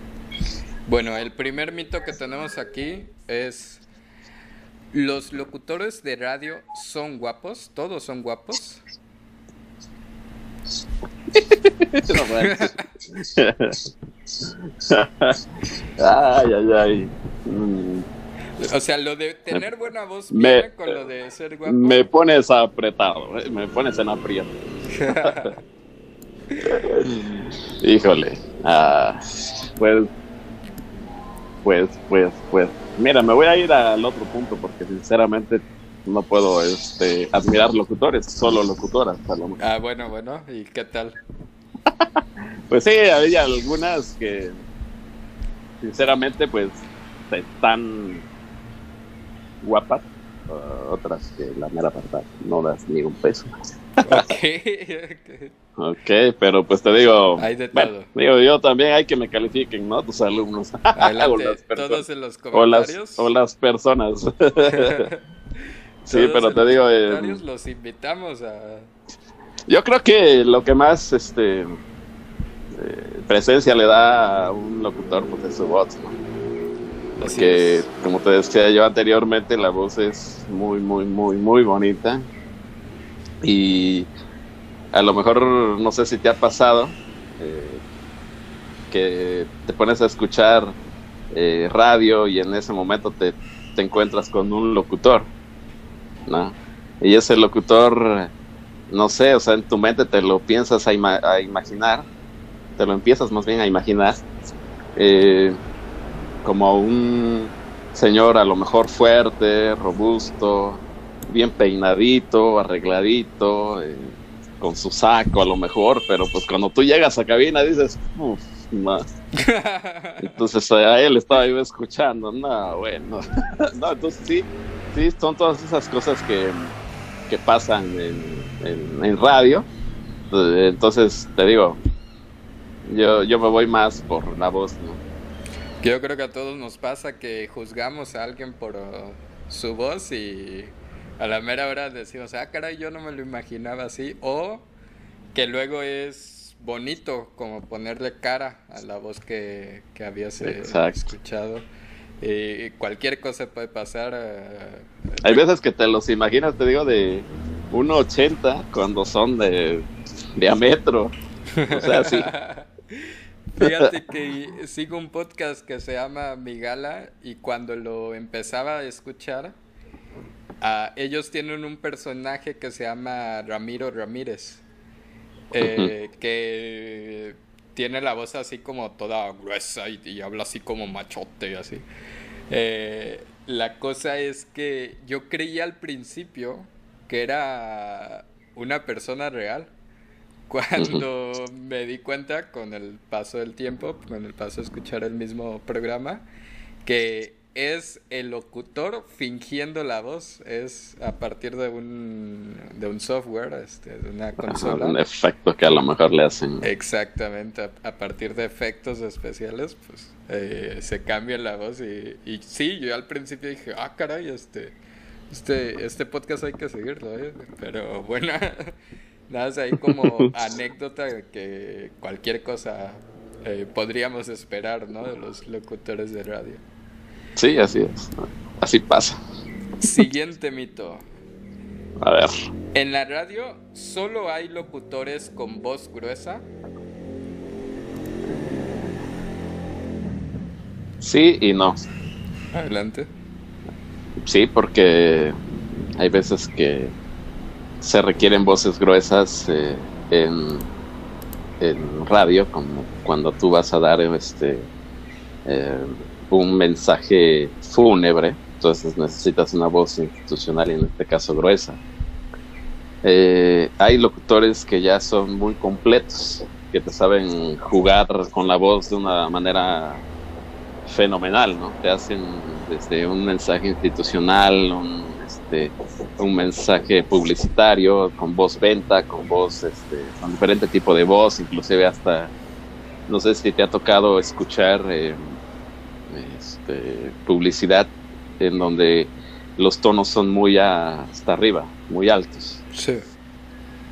Bueno, el primer mito que tenemos aquí es los locutores de radio son guapos, todos son guapos. Ay, ay, ay. Mm, O sea, lo de tener buena voz Me- con lo de ser guapo. Me pones apretado, eh, me pones en aprieto. Híjole. Ah, pues, pues, pues, pues. Mira, me voy a ir al otro punto porque sinceramente no puedo este, admirar locutores, solo locutoras. ah, bueno, bueno, ¿y qué tal? Pues sí, había algunas que sinceramente pues están guapas, ah, otras que la mera verdad no das ni un peso. Ok, Ok, pero pues te digo, Hay de bueno, todo. digo yo también hay que me califiquen, ¿no? Tus alumnos. o, adelante, las perso- todos en los o las, comentarios. o las personas. sí, pero te los digo, eh, comentarios los invitamos a... yo creo que lo que más este eh, presencia le da a un locutor pues es su voz, ¿no? Así que es. como te decía yo anteriormente la voz es muy muy muy muy bonita y a lo mejor no sé si te ha pasado eh, que te pones a escuchar eh, radio y en ese momento te, te encuentras con un locutor ¿no? y ese locutor no sé o sea en tu mente te lo piensas a, ima- a imaginar te lo empiezas más bien a imaginar eh, como un señor a lo mejor fuerte, robusto, bien peinadito, arregladito, eh, con su saco a lo mejor, pero pues cuando tú llegas a cabina dices, uff, no. Entonces a él estaba yo escuchando, no, bueno. no, entonces sí, sí, son todas esas cosas que, que pasan en, en- en radio. Eh, Entonces te digo, yo, yo me voy más por la voz, ¿no? Yo creo que a todos nos pasa que juzgamos a alguien por uh, su voz y a la mera hora decimos, ah, caray, yo no me lo imaginaba así. O que luego es bonito como ponerle cara a la voz que, que habías eh, escuchado. Y cualquier cosa puede pasar. eh, Hay veces que te los imaginas, te digo, de 1.80 cuando son de diámetro. O sea, sí. Fíjate que sigo un podcast que se llama Migala y cuando lo empezaba a escuchar, ah, ellos tienen un personaje que se llama Ramiro Ramírez, eh, que tiene la voz así como toda gruesa y, y habla así como machote y así. Eh, la cosa es que yo creía al principio que era una persona real. Cuando me di cuenta con el paso del tiempo, con el paso de escuchar el mismo programa, que es el locutor fingiendo la voz, es a partir de un, de un software, este, de una Ajá, consola. un efecto que a lo mejor le hacen. Exactamente, a, a partir de efectos especiales, pues eh, se cambia la voz y, y sí, yo al principio dije, ah, caray, este, este, este podcast hay que seguirlo, ¿eh? pero bueno, nada, es ahí como anécdota que cualquier cosa eh, podríamos esperar, ¿no? De los locutores de radio. Sí, así es. Así pasa. Siguiente mito. A ver. En la radio solo hay locutores con voz gruesa. Sí y no. Adelante. Sí, porque hay veces que se requieren voces gruesas eh, en, en radio, como cuando tú vas a dar este eh, un mensaje fúnebre, entonces necesitas una voz institucional y en este caso gruesa. Eh, hay locutores que ya son muy completos, que te saben jugar con la voz de una manera fenomenal, ¿no? Te hacen desde un mensaje institucional, un, este, un mensaje publicitario, con voz venta, con voz, este, con diferente tipo de voz, inclusive hasta, no sé si te ha tocado escuchar eh, este, publicidad en donde los tonos son muy a- hasta arriba, muy altos. Sí.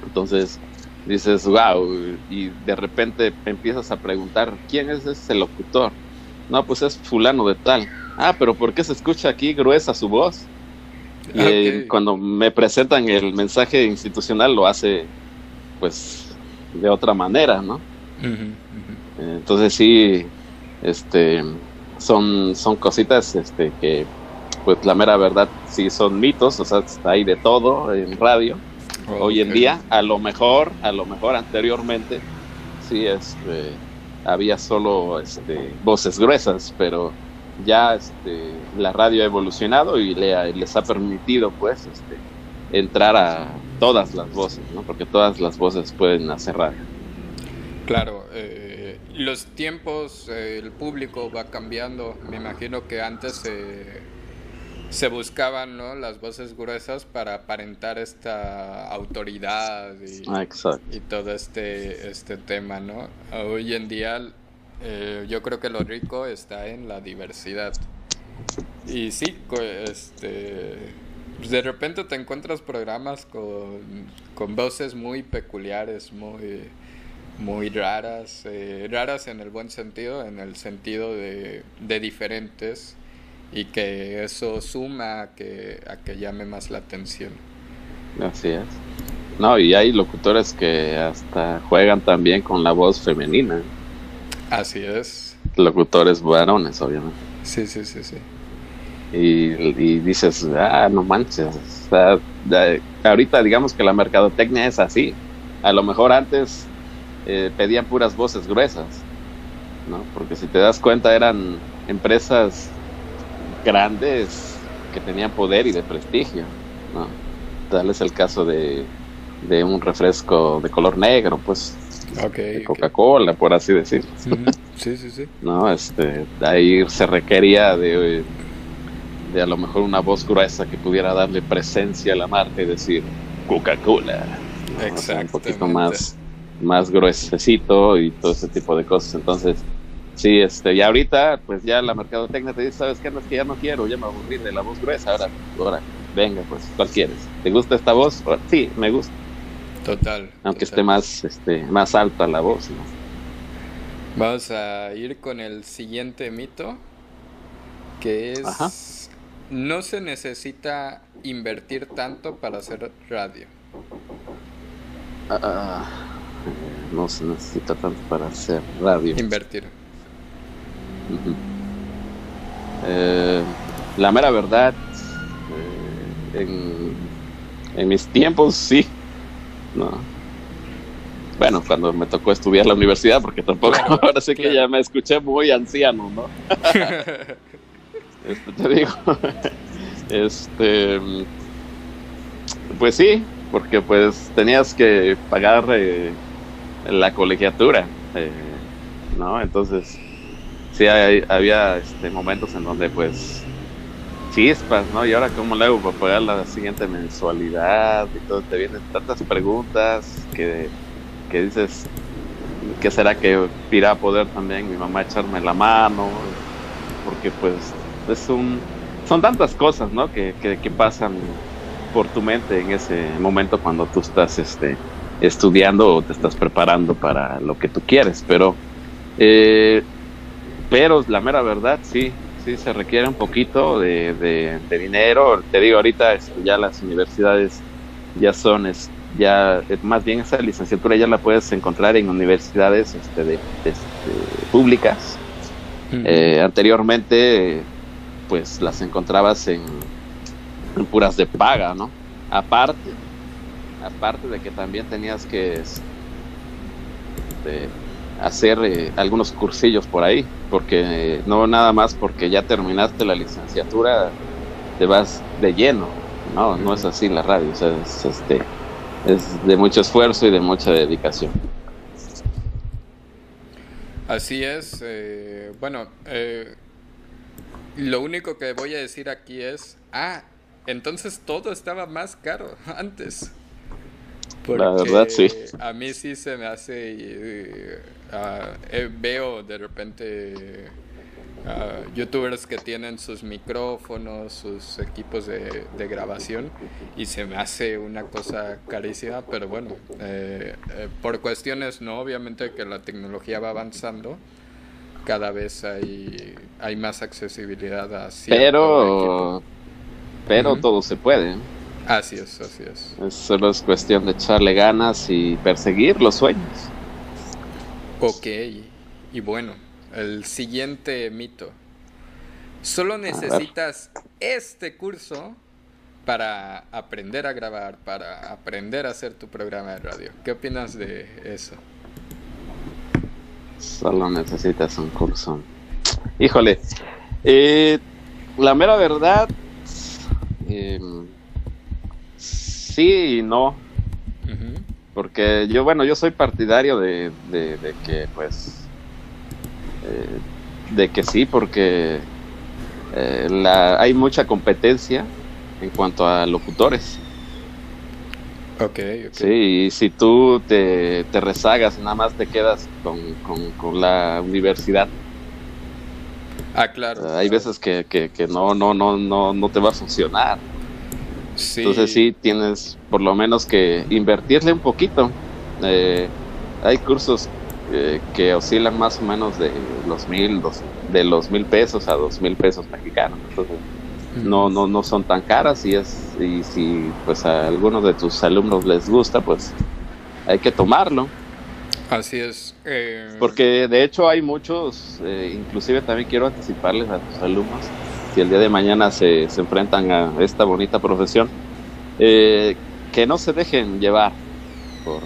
Entonces dices, wow, y de repente empiezas a preguntar, ¿quién es ese locutor? No, pues es fulano de tal. Ah, pero ¿por qué se escucha aquí gruesa su voz? Y eh, Ok. cuando me presentan el mensaje institucional lo hace pues de otra manera, ¿no? Entonces sí, este, son, son cositas este, que, pues la mera verdad, sí son mitos, o sea, hay de todo en radio. Hoy en día, a lo mejor, a lo mejor anteriormente, sí, este, había solo este, voces gruesas, pero ya este, la radio ha evolucionado y le les ha permitido, pues, este, entrar a todas las voces, ¿no? Porque todas las voces pueden hacer radio. Claro, eh, los tiempos, eh, el público va cambiando. Me imagino que antes se se buscaban ¿no? las voces gruesas para aparentar esta autoridad y, todo este, este tema, ¿no? Hoy en día eh, yo creo que lo rico está en la diversidad. Y sí, este, pues de repente te encuentras programas con, con voces muy peculiares, muy, muy raras, eh, raras en el buen sentido, en el sentido de, de diferentes, y que eso suma a que, a que llame más la atención. Así es. No, y hay locutores que hasta juegan también con la voz femenina. Así es. Locutores varones, obviamente. Sí, sí, sí, sí. Y, y dices, ah, no manches. o sea, da- ahorita digamos que la mercadotecnia es así. A lo mejor antes eh, pedían puras voces gruesas, ¿no? Porque si te das cuenta eran empresas grandes que tenían poder y de prestigio, ¿no? Tal es el caso de, de un refresco de color negro, pues, Ok. de ok. Coca-Cola, por así decir. Ujú. Sí, sí, sí. ¿no? Este, ahí se requería de, de a lo mejor una voz gruesa que pudiera darle presencia a la marca y decir Coca-Cola. ¿no? O sea, un poquito más, más gruesecito y todo ese tipo de cosas. Entonces, sí, este, y ahorita, pues ya la mercadotecnia te dice, ¿sabes qué? No es que ya no quiero, ya me aburrí de la voz gruesa, ahora, ahora, venga, pues, ¿cuál quieres? ¿Te gusta esta voz? Ahora, Sí, me gusta, Total. aunque total. esté más, este, más alta la voz, ¿no? Vamos a ir con el siguiente mito, que es Ajá. no se necesita invertir tanto para hacer radio. Ah, eh, no se necesita tanto para hacer radio. Invertir. Eh, la mera verdad, eh, en, en mis tiempos sí. No. Bueno, cuando me tocó estudiar la universidad, porque tampoco, Claro, ahora sí que ya me escuché muy anciano, ¿no? Este, te digo, este, pues sí, porque pues tenías que pagar eh, la colegiatura, eh, ¿no? Entonces, sí hay- había este, momentos en donde pues chispas, ¿no? Y ahora cómo le hago para pagar la siguiente mensualidad y todo, te vienen tantas preguntas que, que dices, ¿qué será que irá a poder también mi mamá echarme la mano? Porque pues es un, son tantas cosas, ¿no? Que, que, que pasan por tu mente en ese momento cuando tú estás este, estudiando o te estás preparando para lo que tú quieres, pero eh, pero la mera verdad sí, sí se requiere un poquito de, de- de dinero. Te digo, ahorita este, ya las universidades ya son, es- ya eh, más bien esa licenciatura ya la puedes encontrar en universidades este, de, este, públicas. Eh, anteriormente, pues las encontrabas en, en puras de paga, ¿no? Aparte, aparte de que también tenías que este, hacer eh, algunos cursillos por ahí, porque eh, no nada más porque ya terminaste la licenciatura te vas de lleno, no, no es así la radio, o sea, es, este, es de mucho esfuerzo y de mucha dedicación. Así es. eh, bueno, lo único que voy a decir aquí es, ah, entonces todo estaba más caro antes. La verdad, sí. A mí sí se me hace, eh, ah, eh, veo de repente ah, youtubers que tienen sus micrófonos, sus equipos de, de, grabación y se me hace una cosa carísima, pero bueno, eh, eh, por cuestiones, no, obviamente que la tecnología va avanzando, cada vez hay, hay más accesibilidad a Pero, pero todo se puede. Así es, así es. Solo es cuestión de echarle ganas y perseguir los sueños. Ok, y bueno, el siguiente mito. Solo necesitas este curso para aprender a grabar, para aprender a hacer tu programa de radio. ¿Qué opinas de eso? Solo necesitas un curso. Híjole, eh, la mera verdad, eh, sí y no. Porque yo, bueno, yo soy partidario de, de, que, pues, eh, de que sí, porque eh, la, hay mucha competencia en cuanto a locutores. Ok, Sí, y si tú te, te rezagas, nada más te quedas con, con, la universidad. Ah, claro. hay veces que, que, que, no, no, no, no, no te va a funcionar. Entonces sí tienes por lo menos que invertirle un poquito. Eh, hay cursos eh, que oscilan más o menos de los mil, de los mil pesos a dos mil pesos mexicanos. Entonces no, no, no son tan caras y es y si pues a algunos de tus alumnos les gusta, pues hay que tomarlo. Así es. Eh, Porque de hecho hay muchos, inclusive también quiero anticiparles a tus alumnos si el día de mañana se, se enfrentan a esta bonita profesión, eh, que no se dejen llevar por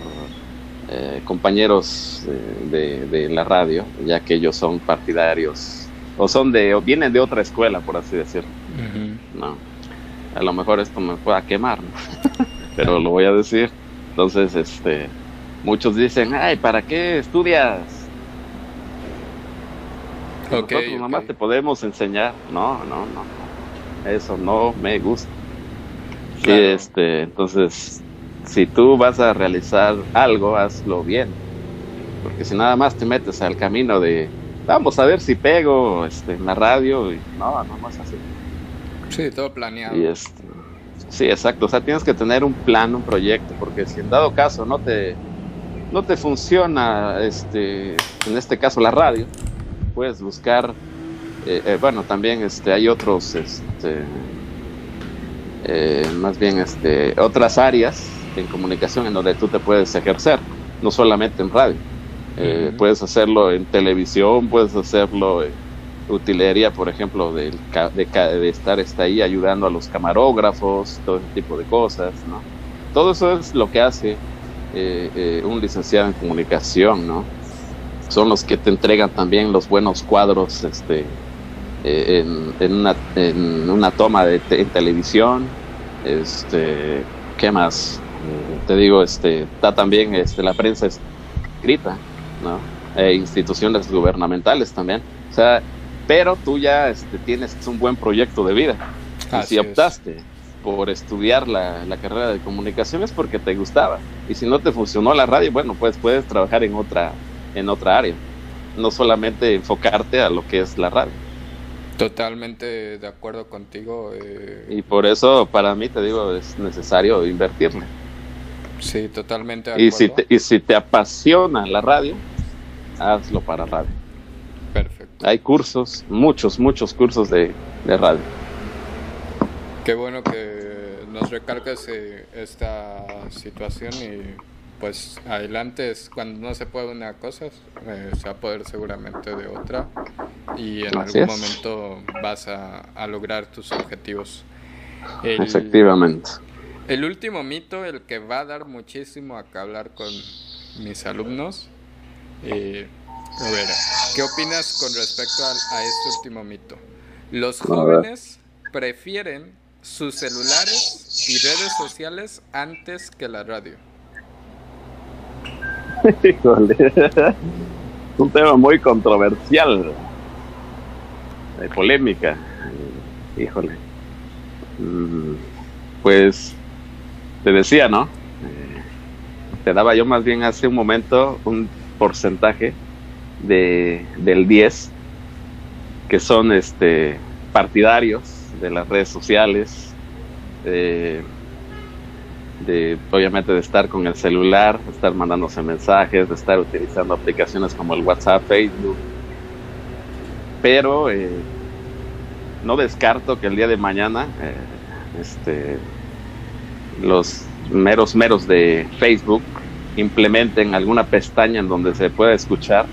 eh, compañeros de, de, la radio, ya que ellos son partidarios o son de o vienen de otra escuela, por así decirlo. No, a lo mejor esto me pueda quemar, pero lo voy a decir. Entonces, este, muchos dicen, ay, ¿para qué estudias? Nosotros nomás te podemos enseñar. No, no, no. Eso no me gusta. este, entonces, si tú vas a realizar algo, hazlo bien. Porque si nada más te metes al camino de, vamos a ver si pego este, en la radio, y, no, no más así. Sí, todo planeado. Y este, sí, exacto. O sea, tienes que tener un plan, un proyecto, porque si en dado caso no te, no te funciona, este, en este caso la radio, puedes buscar, eh, eh, bueno, también este, hay otros, este, eh, más bien este, otras áreas en comunicación en donde tú te puedes ejercer, no solamente en radio. Puedes hacerlo en televisión, puedes hacerlo en utilería, por ejemplo, de, de, estar está ahí ayudando a los camarógrafos, todo ese tipo de cosas, ¿no? Todo eso es lo que hace un licenciado en comunicación, ¿no? Son los que te entregan también los buenos cuadros este, eh, en, una, en, una, toma de en televisión. Este, ¿Qué más? Eh, te digo, este, está también este, la prensa escrita, ¿no? E instituciones gubernamentales también. O sea, pero tú ya este, tienes un buen proyecto de vida. y si optaste por estudiar la, la, carrera de comunicación es porque te gustaba. Y si no te funcionó la radio, bueno, pues puedes trabajar en otra en otra área, no solamente enfocarte a lo que es la radio. Totalmente de acuerdo contigo. Eh, y por eso para mí te digo, es necesario invertirle. Sí, totalmente de acuerdo. Y si te, y si te apasiona la radio, hazlo para radio. Perfecto. Hay cursos, muchos, muchos cursos de, de radio. Qué bueno que nos recalcas eh, esta situación y pues adelante es cuando no se puede una cosa, eh, se va a poder seguramente de otra y en algún momento vas a, lograr tus objetivos. Efectivamente. El último mito, el que va a dar muchísimo a hablar con mis alumnos. Eh, a ver, ¿qué opinas con respecto a, a este último mito? Los jóvenes prefieren sus celulares y redes sociales antes que la radio. Un tema muy controversial, de polémica. Híjole. Mm, pues te decía, ¿no? Eh, te daba yo más bien hace un momento un porcentaje de, del 10 que son este partidarios de las redes sociales, de, de, obviamente de estar con el celular, de estar mandándose mensajes, de estar utilizando aplicaciones como el WhatsApp, Facebook. Pero eh, no descarto que el día de mañana eh, este, los meros meros de Facebook implementen alguna pestaña en donde se pueda escuchar,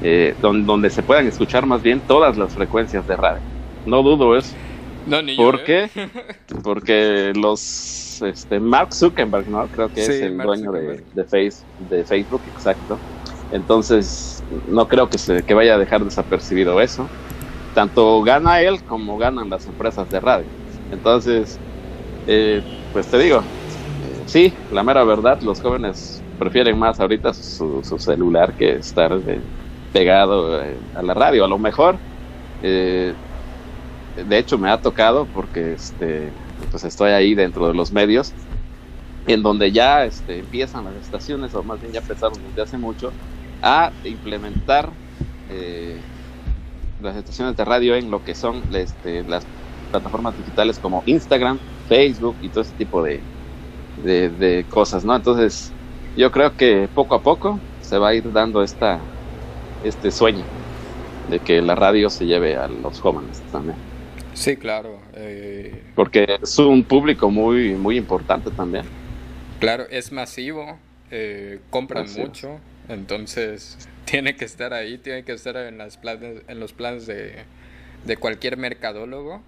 eh, donde, donde, se puedan escuchar más bien todas las frecuencias de radio. No dudo eso. No, ni ¿Por yo, qué? ¿eh? Porque los este, Mark Zuckerberg, ¿no? Creo que Sí, es el Mark dueño de, de, face, de Facebook, exacto. Entonces, no creo que, se, que vaya a dejar desapercibido eso. Tanto gana él como ganan las empresas de radio. Entonces, eh, pues te digo, eh, sí, la mera verdad, los jóvenes prefieren más ahorita su, su celular que estar eh, pegado eh, a la radio. A lo mejor, eh, de hecho, me ha tocado porque este, pues estoy ahí dentro de los medios, en donde ya este, empiezan las estaciones, o más bien ya empezaron desde hace mucho, a implementar eh, las estaciones de radio en lo que son este, las plataformas digitales como Instagram, Facebook y todo ese tipo de, de, de cosas, ¿no? Entonces, yo creo que poco a poco se va a ir dando esta, este sueño de que la radio se lleve a los jóvenes también. Sí, claro. eh, Porque es un público muy, muy importante también. claro, es masivo, eh, compran es. mucho, entonces tiene que estar ahí, tiene que estar en, las planes, en los planes de, de cualquier mercadólogo.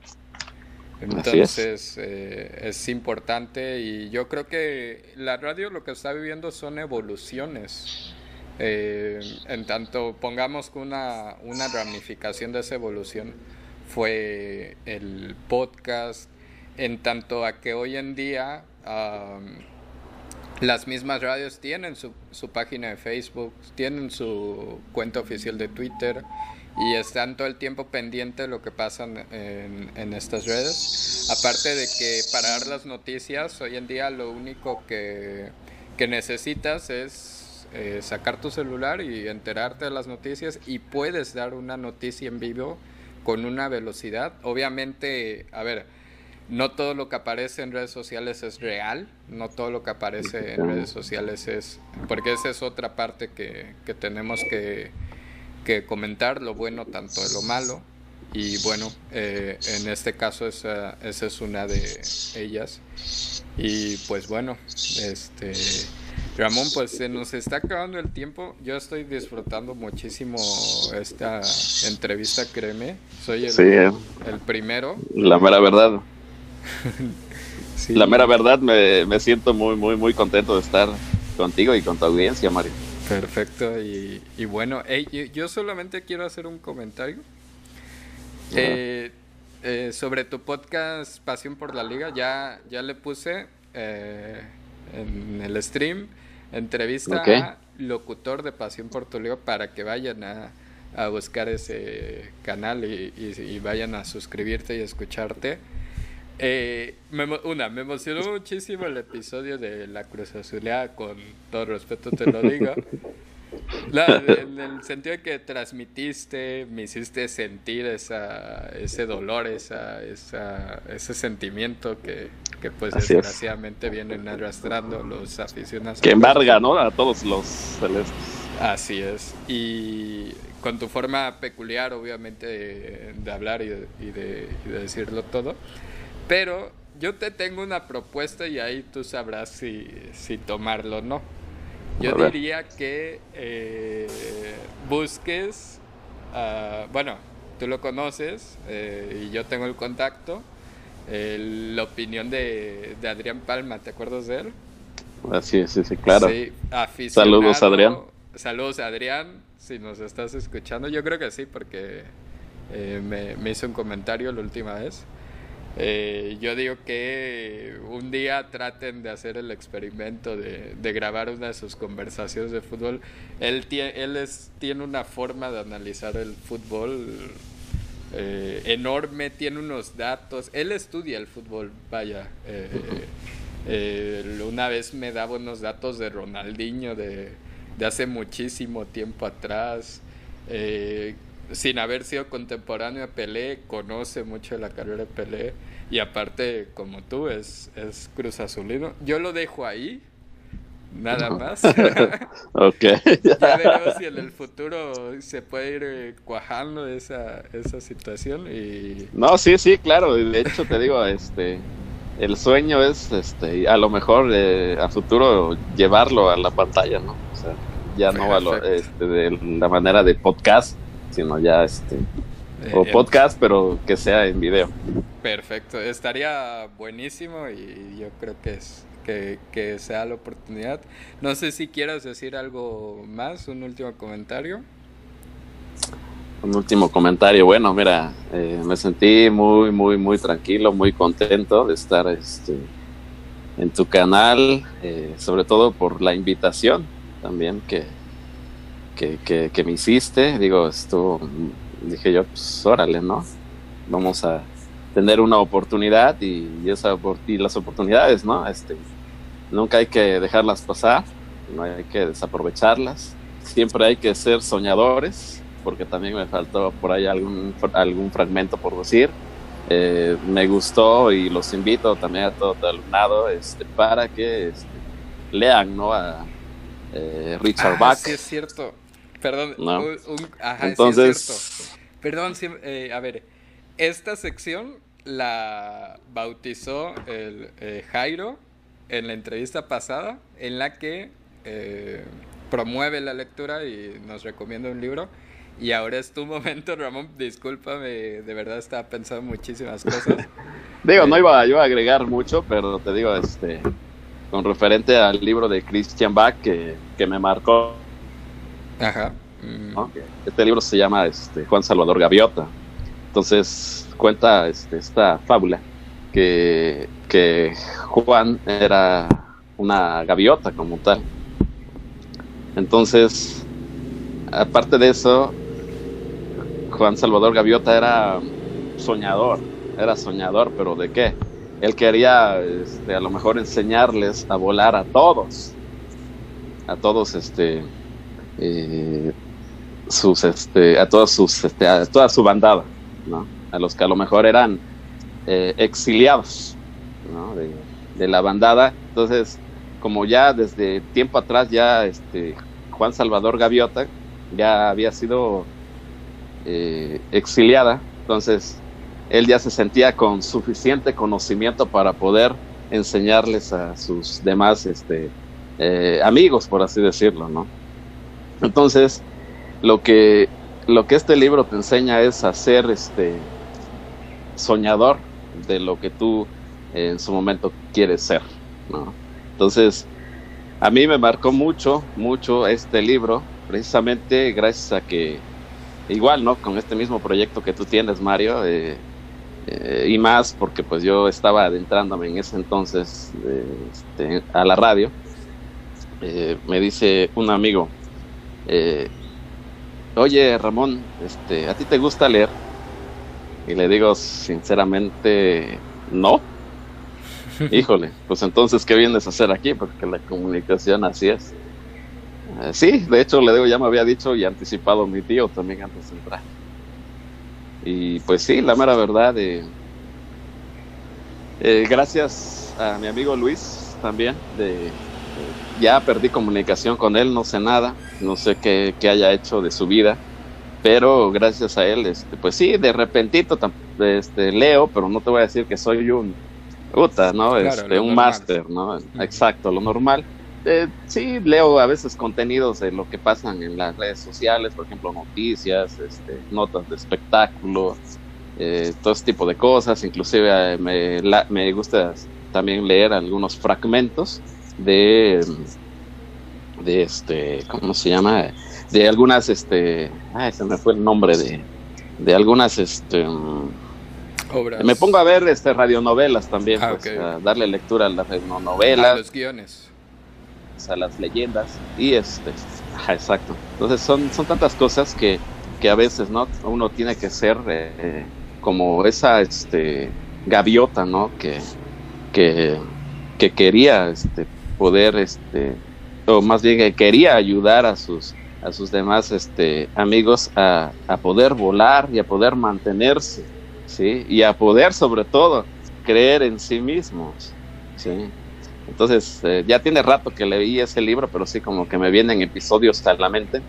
es. Entonces eh, es importante y yo creo que la radio lo que está viviendo son evoluciones. Eh, en tanto pongamos una, una ramificación de esa evolución fue el podcast, en tanto a que hoy en día las mismas radios tienen su, página de Facebook, tienen su cuenta oficial de Twitter y están todo el tiempo pendientes de lo que pasa en estas redes. Aparte de que para dar las noticias, hoy en día lo único que, que necesitas es eh, sacar tu celular y enterarte de las noticias y puedes dar una noticia en vivo con una velocidad. Obviamente, a ver, no todo lo que aparece en redes sociales es real, no todo lo que aparece en redes sociales es, porque esa es otra parte que, que tenemos que, que comentar, lo bueno tanto de lo malo, y bueno, eh, en este caso esa, esa es una de ellas. Y pues bueno, este Ramón, pues se nos está acabando el tiempo. Yo estoy disfrutando muchísimo esta entrevista, créeme. Soy el, Sí, eh. el primero. La mera verdad. Sí. La mera verdad, me, me siento muy, muy, muy contento de estar contigo y con tu audiencia, Mario. Perfecto, y, y bueno, ey, yo, yo solamente quiero hacer un comentario Eh, eh, sobre tu podcast Pasión por la Liga. Ya, ya le puse eh, en el stream entrevista a locutor de Pasión por tu Liga para que vayan a, a buscar ese canal y, y- y vayan a suscribirte y escucharte. Eh, me una, me emocionó muchísimo el episodio de la Cruz Azuleada, con todo respeto te lo digo. La- en el sentido de que transmitiste, me hiciste sentir esa, ese dolor, esa, esa, ese sentimiento que, que pues Así es. desgraciadamente vienen arrastrando los aficionados. Que embarga, ¿no? A todos los celestes. Así es. Y con tu forma peculiar, obviamente, de, de hablar y de, y de- y de decirlo todo. Pero yo te tengo una propuesta y ahí tú sabrás si, si tomarlo o no. Yo diría que eh, busques, ah, bueno, tú lo conoces eh, y yo tengo el contacto, la opinión de, de Adrián Palma, ¿te acuerdas de él? Así es, sí, sí, claro. Sí. Saludos, Adrián. Saludos, Adrián, si nos estás escuchando. Yo creo que sí, porque eh, me, me hizo un comentario la última vez. Eh, yo digo que un día traten de hacer el experimento de, grabar una de sus conversaciones de fútbol. Él, él es, tiene una forma de analizar el fútbol eh, enorme, tiene unos datos. Él estudia el fútbol, vaya. eh, una vez me daba unos datos de Ronaldinho de, hace muchísimo tiempo atrás. Sin haber sido contemporáneo de Pelé, conoce mucho de la carrera de Pelé y aparte, como tú, es, es Cruz Azulino. Yo lo dejo ahí, nada más. ok. ya veremos si en el futuro se puede ir eh, cuajando esa, esa situación y... No, sí, sí, claro. De hecho, te digo, este, el sueño es, este, a lo mejor eh, a futuro llevarlo a la pantalla, ¿no? O sea, ya no a lo, este, de la manera de podcast, sino ya, este, o Eh, podcast, pero que sea en video. Perfecto, estaría buenísimo y yo creo que es que, que sea la oportunidad. No sé si quieras decir algo más, un último comentario. Un último comentario. Bueno, mira, eh, me sentí muy, muy, muy tranquilo, muy contento de estar este, en tu canal, eh, sobre todo por la invitación también que, que, que, que me hiciste. Digo, esto, dije yo, pues órale, ¿no? Vamos a tener una oportunidad y, y esa, y las oportunidades, ¿no? Este, nunca hay que dejarlas pasar, no hay que desaprovecharlas. Siempre hay que ser soñadores porque también me faltó por ahí algún, algún fragmento por decir. Eh, me gustó y los invito también a todo el alumnado este, para que este, lean ¿no? a eh, Richard Ah, Bach. sí es cierto. Perdón, No. un- un- ajá, Entonces, sí es cierto. Perdón, sí, eh, a ver, esta sección la bautizó el eh, Jairo en la entrevista pasada, en la que eh, promueve la lectura y nos recomienda un libro. Y ahora es tu momento, Ramón. Discúlpame, de verdad estaba pensando muchísimas cosas. digo, no iba yo a agregar mucho, pero te digo, este, con referente al libro de Christian Bach que, que me marcó, Ajá. Mm. Este libro se llama este, Juan Salvador Gaviota. Entonces cuenta este, esta fábula que, que Juan era una gaviota como tal. Entonces, aparte de eso, Juan Salvador Gaviota era soñador, era soñador, pero ¿de qué? Él quería este, a lo mejor enseñarles a volar a todos, a todos este, eh, sus este a todos sus este, a toda su bandada ¿no? a los que a lo mejor eran eh, exiliados de la bandada. Entonces como ya desde tiempo atrás ya este Juan Salvador Gaviota ya había sido eh, exiliada entonces él ya se sentía con suficiente conocimiento para poder enseñarles a sus demás este eh, amigos por así decirlo no entonces lo que, lo que este libro te enseña es a ser este, soñador de lo que tú eh, en su momento quieres ser. Entonces, a mí me marcó mucho, mucho este libro, precisamente gracias a que, igual, ¿no? Con este mismo proyecto que tú tienes, Mario, eh, eh, y más porque pues yo estaba adentrándome en ese entonces eh, este, a la radio, me dice un amigo, eh, oye Ramón, este, ¿a ti te gusta leer? Y le digo sinceramente, no. Híjole, pues entonces, ¿qué vienes a hacer aquí? Porque la comunicación así es. Eh, sí, de hecho, le digo, ya me había dicho y anticipado mi tío también antes de entrar. Y pues sí, la mera verdad, eh, eh, gracias a mi amigo Luis también, de, ya perdí comunicación con él, no sé nada, no sé qué, qué haya hecho de su vida, pero gracias a él, este, pues sí, de repentito este, leo, pero no te voy a decir que soy un puta, ¿no? Claro, este, un máster, ¿no? Exacto, lo normal. Eh, sí, leo a veces contenidos de lo que pasan en las redes sociales, por ejemplo, noticias, este, notas de espectáculo, eh, todo ese tipo de cosas. Inclusive eh, me, la- me gusta también leer algunos fragmentos de, de este, ¿cómo se llama? De algunas, este, ay, se me fue el nombre de, de algunas, este, mm, Obras. me pongo a ver este radionovelas también, Ah, pues, a darle lectura a las a radionovelas, los guiones. a las leyendas y este, ajá, exacto. Entonces son, son tantas cosas que, que a veces, ¿no? Uno tiene que ser eh, como esa, este, gaviota, ¿no? Que, que, que quería, este, poder, este, o más bien que quería ayudar a sus a sus demás este, amigos a, a poder volar y a poder mantenerse, ¿sí? Y a poder, sobre todo, creer en sí mismos, ¿sí? Entonces, eh, ya tiene rato que leí ese libro, pero sí como que me vienen episodios a la mente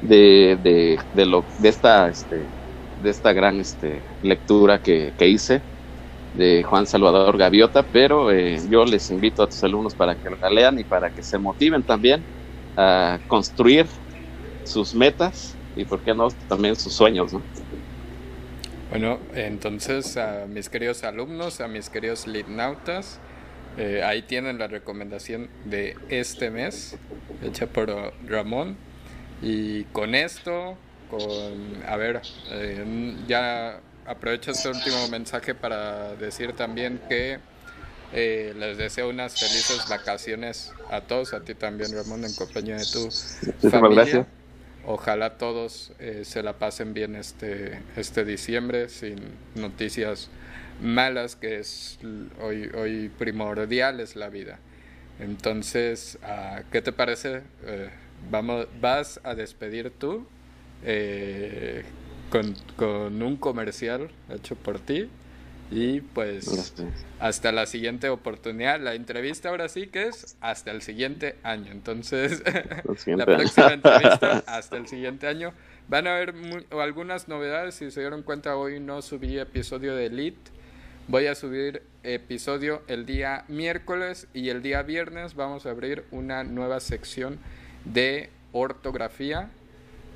de, de, de lo, de, esta, este, de esta gran este, lectura que, que hice de Juan Salvador Gaviota, pero eh, yo les invito a tus alumnos para que lo lean y para que se motiven también a construir sus metas y, por qué no, también sus sueños, ¿no? Bueno, entonces a mis queridos alumnos, a mis queridos litnautas, eh, ahí tienen la recomendación de este mes, hecha por Ramón. Y con esto, con, a ver, eh, ya aprovecho este último mensaje para decir también que eh, les deseo unas felices vacaciones a todos, a ti también Ramón, en compañía de tu familia. gracias. Ojalá todos eh, se la pasen bien este, este diciembre sin noticias malas, que es hoy, hoy primordial es la vida. Entonces, ah, ¿qué te parece? Eh, vamos, vas a despedir tú eh, con, con un comercial hecho por ti y pues Gracias. hasta la siguiente oportunidad. La entrevista ahora sí que es hasta el siguiente año. Entonces, la año. próxima entrevista hasta el siguiente año. Van a haber algunas novedades. Si se dieron cuenta, hoy no subí episodio de Elite. Voy a subir episodio el día miércoles y el día viernes vamos a abrir una nueva sección de ortografía.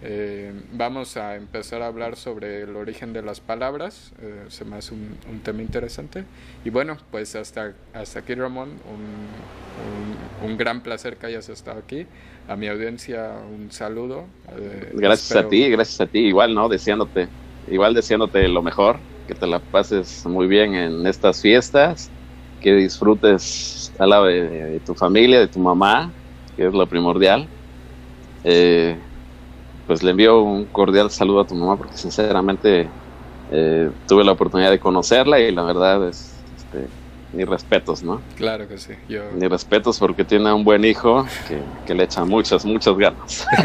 Eh, vamos a empezar a hablar sobre el origen de las palabras. eh, se me hace un, un tema interesante. Y bueno, pues hasta, hasta aquí Ramón, un, un- un gran placer que hayas estado aquí. A mi audiencia un saludo. eh, Gracias espero- a ti, gracias a ti, igual, ¿no? Deseándote, igual deseándote lo mejor, que te la pases muy bien en estas fiestas, que disfrutes al lado de, de tu familia, de tu mamá, que es lo primordial. Eh, pues le envío un cordial saludo a tu mamá porque sinceramente eh, tuve la oportunidad de conocerla y la verdad es, este, mis respetos, ¿no? Claro que sí. Yo... Mis respetos porque tiene un buen hijo que, que le echa muchas, muchas ganas.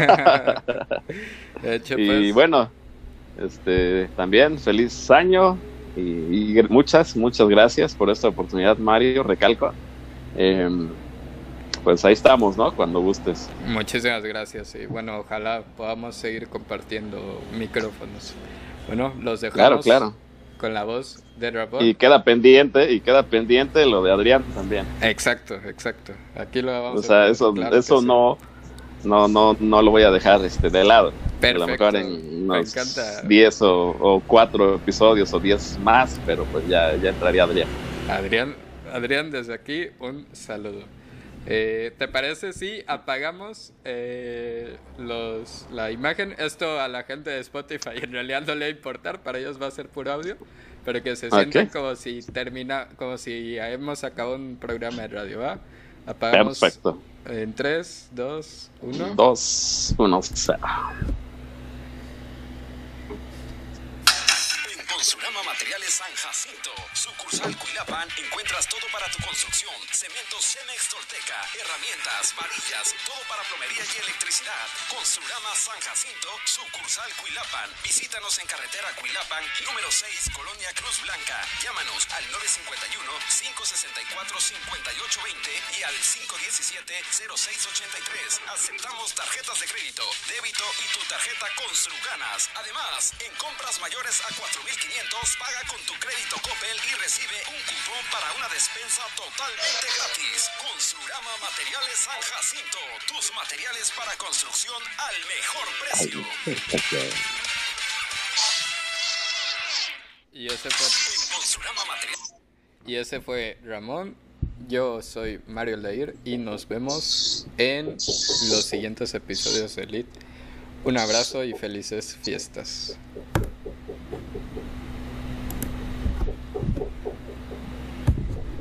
Y pues, bueno, este también feliz año y, muchas, muchas gracias por esta oportunidad, Mario, recalco. Em, pues ahí estamos, ¿no? Cuando gustes. Muchísimas gracias y bueno, ojalá podamos seguir compartiendo micrófonos. Bueno, los dejamos Claro, claro. con la voz de Ramón. Y queda pendiente, y queda pendiente lo de Adrián también. Exacto, exacto. Aquí lo vamos O sea, a eso, claro eso sí. no, no, no, no lo voy a dejar este de lado. A lo Perfecto. mejor en unos encanta. 10 o, o 4 episodios o 10 más, pero pues ya, ya entraría Adrián. Adrián, Adrián, desde aquí un saludo. Eh, ¿Te parece si apagamos eh, los, la imagen? Esto a la gente de Spotify en realidad no le va a importar, para ellos va a ser puro audio, pero que se Ok. sientan como si termina, como si hemos acabado un programa de radio, ¿va? Apagamos Perfecto. en 3, 2, 1. 2, 1, 0. En Consurama Materiales San Jacinto, sucursal Cuilapan, encuentras todo para tu construcción. Cementos Cemex Tolteca, herramientas, varillas, todo para plomería y electricidad. Consurama San Jacinto, sucursal Cuilapan. Visítanos en carretera Cuilapan, número 6, Colonia Cruz Blanca. Llámanos al 951-564-5820 y al 517-0683. Aceptamos tarjetas de crédito, débito y tu tarjeta Construganas. Además, en compras mayores a 4.500, paga con tu crédito Coppel y recibe un cupón para una despensa totalmente gratis. Construrama Materiales San Jacinto. Tus materiales para construcción al mejor precio. Y ese fue. Y ese fue Ramón. Yo soy Mario Leir y nos vemos en los siguientes episodios de Elite. Un abrazo y felices fiestas.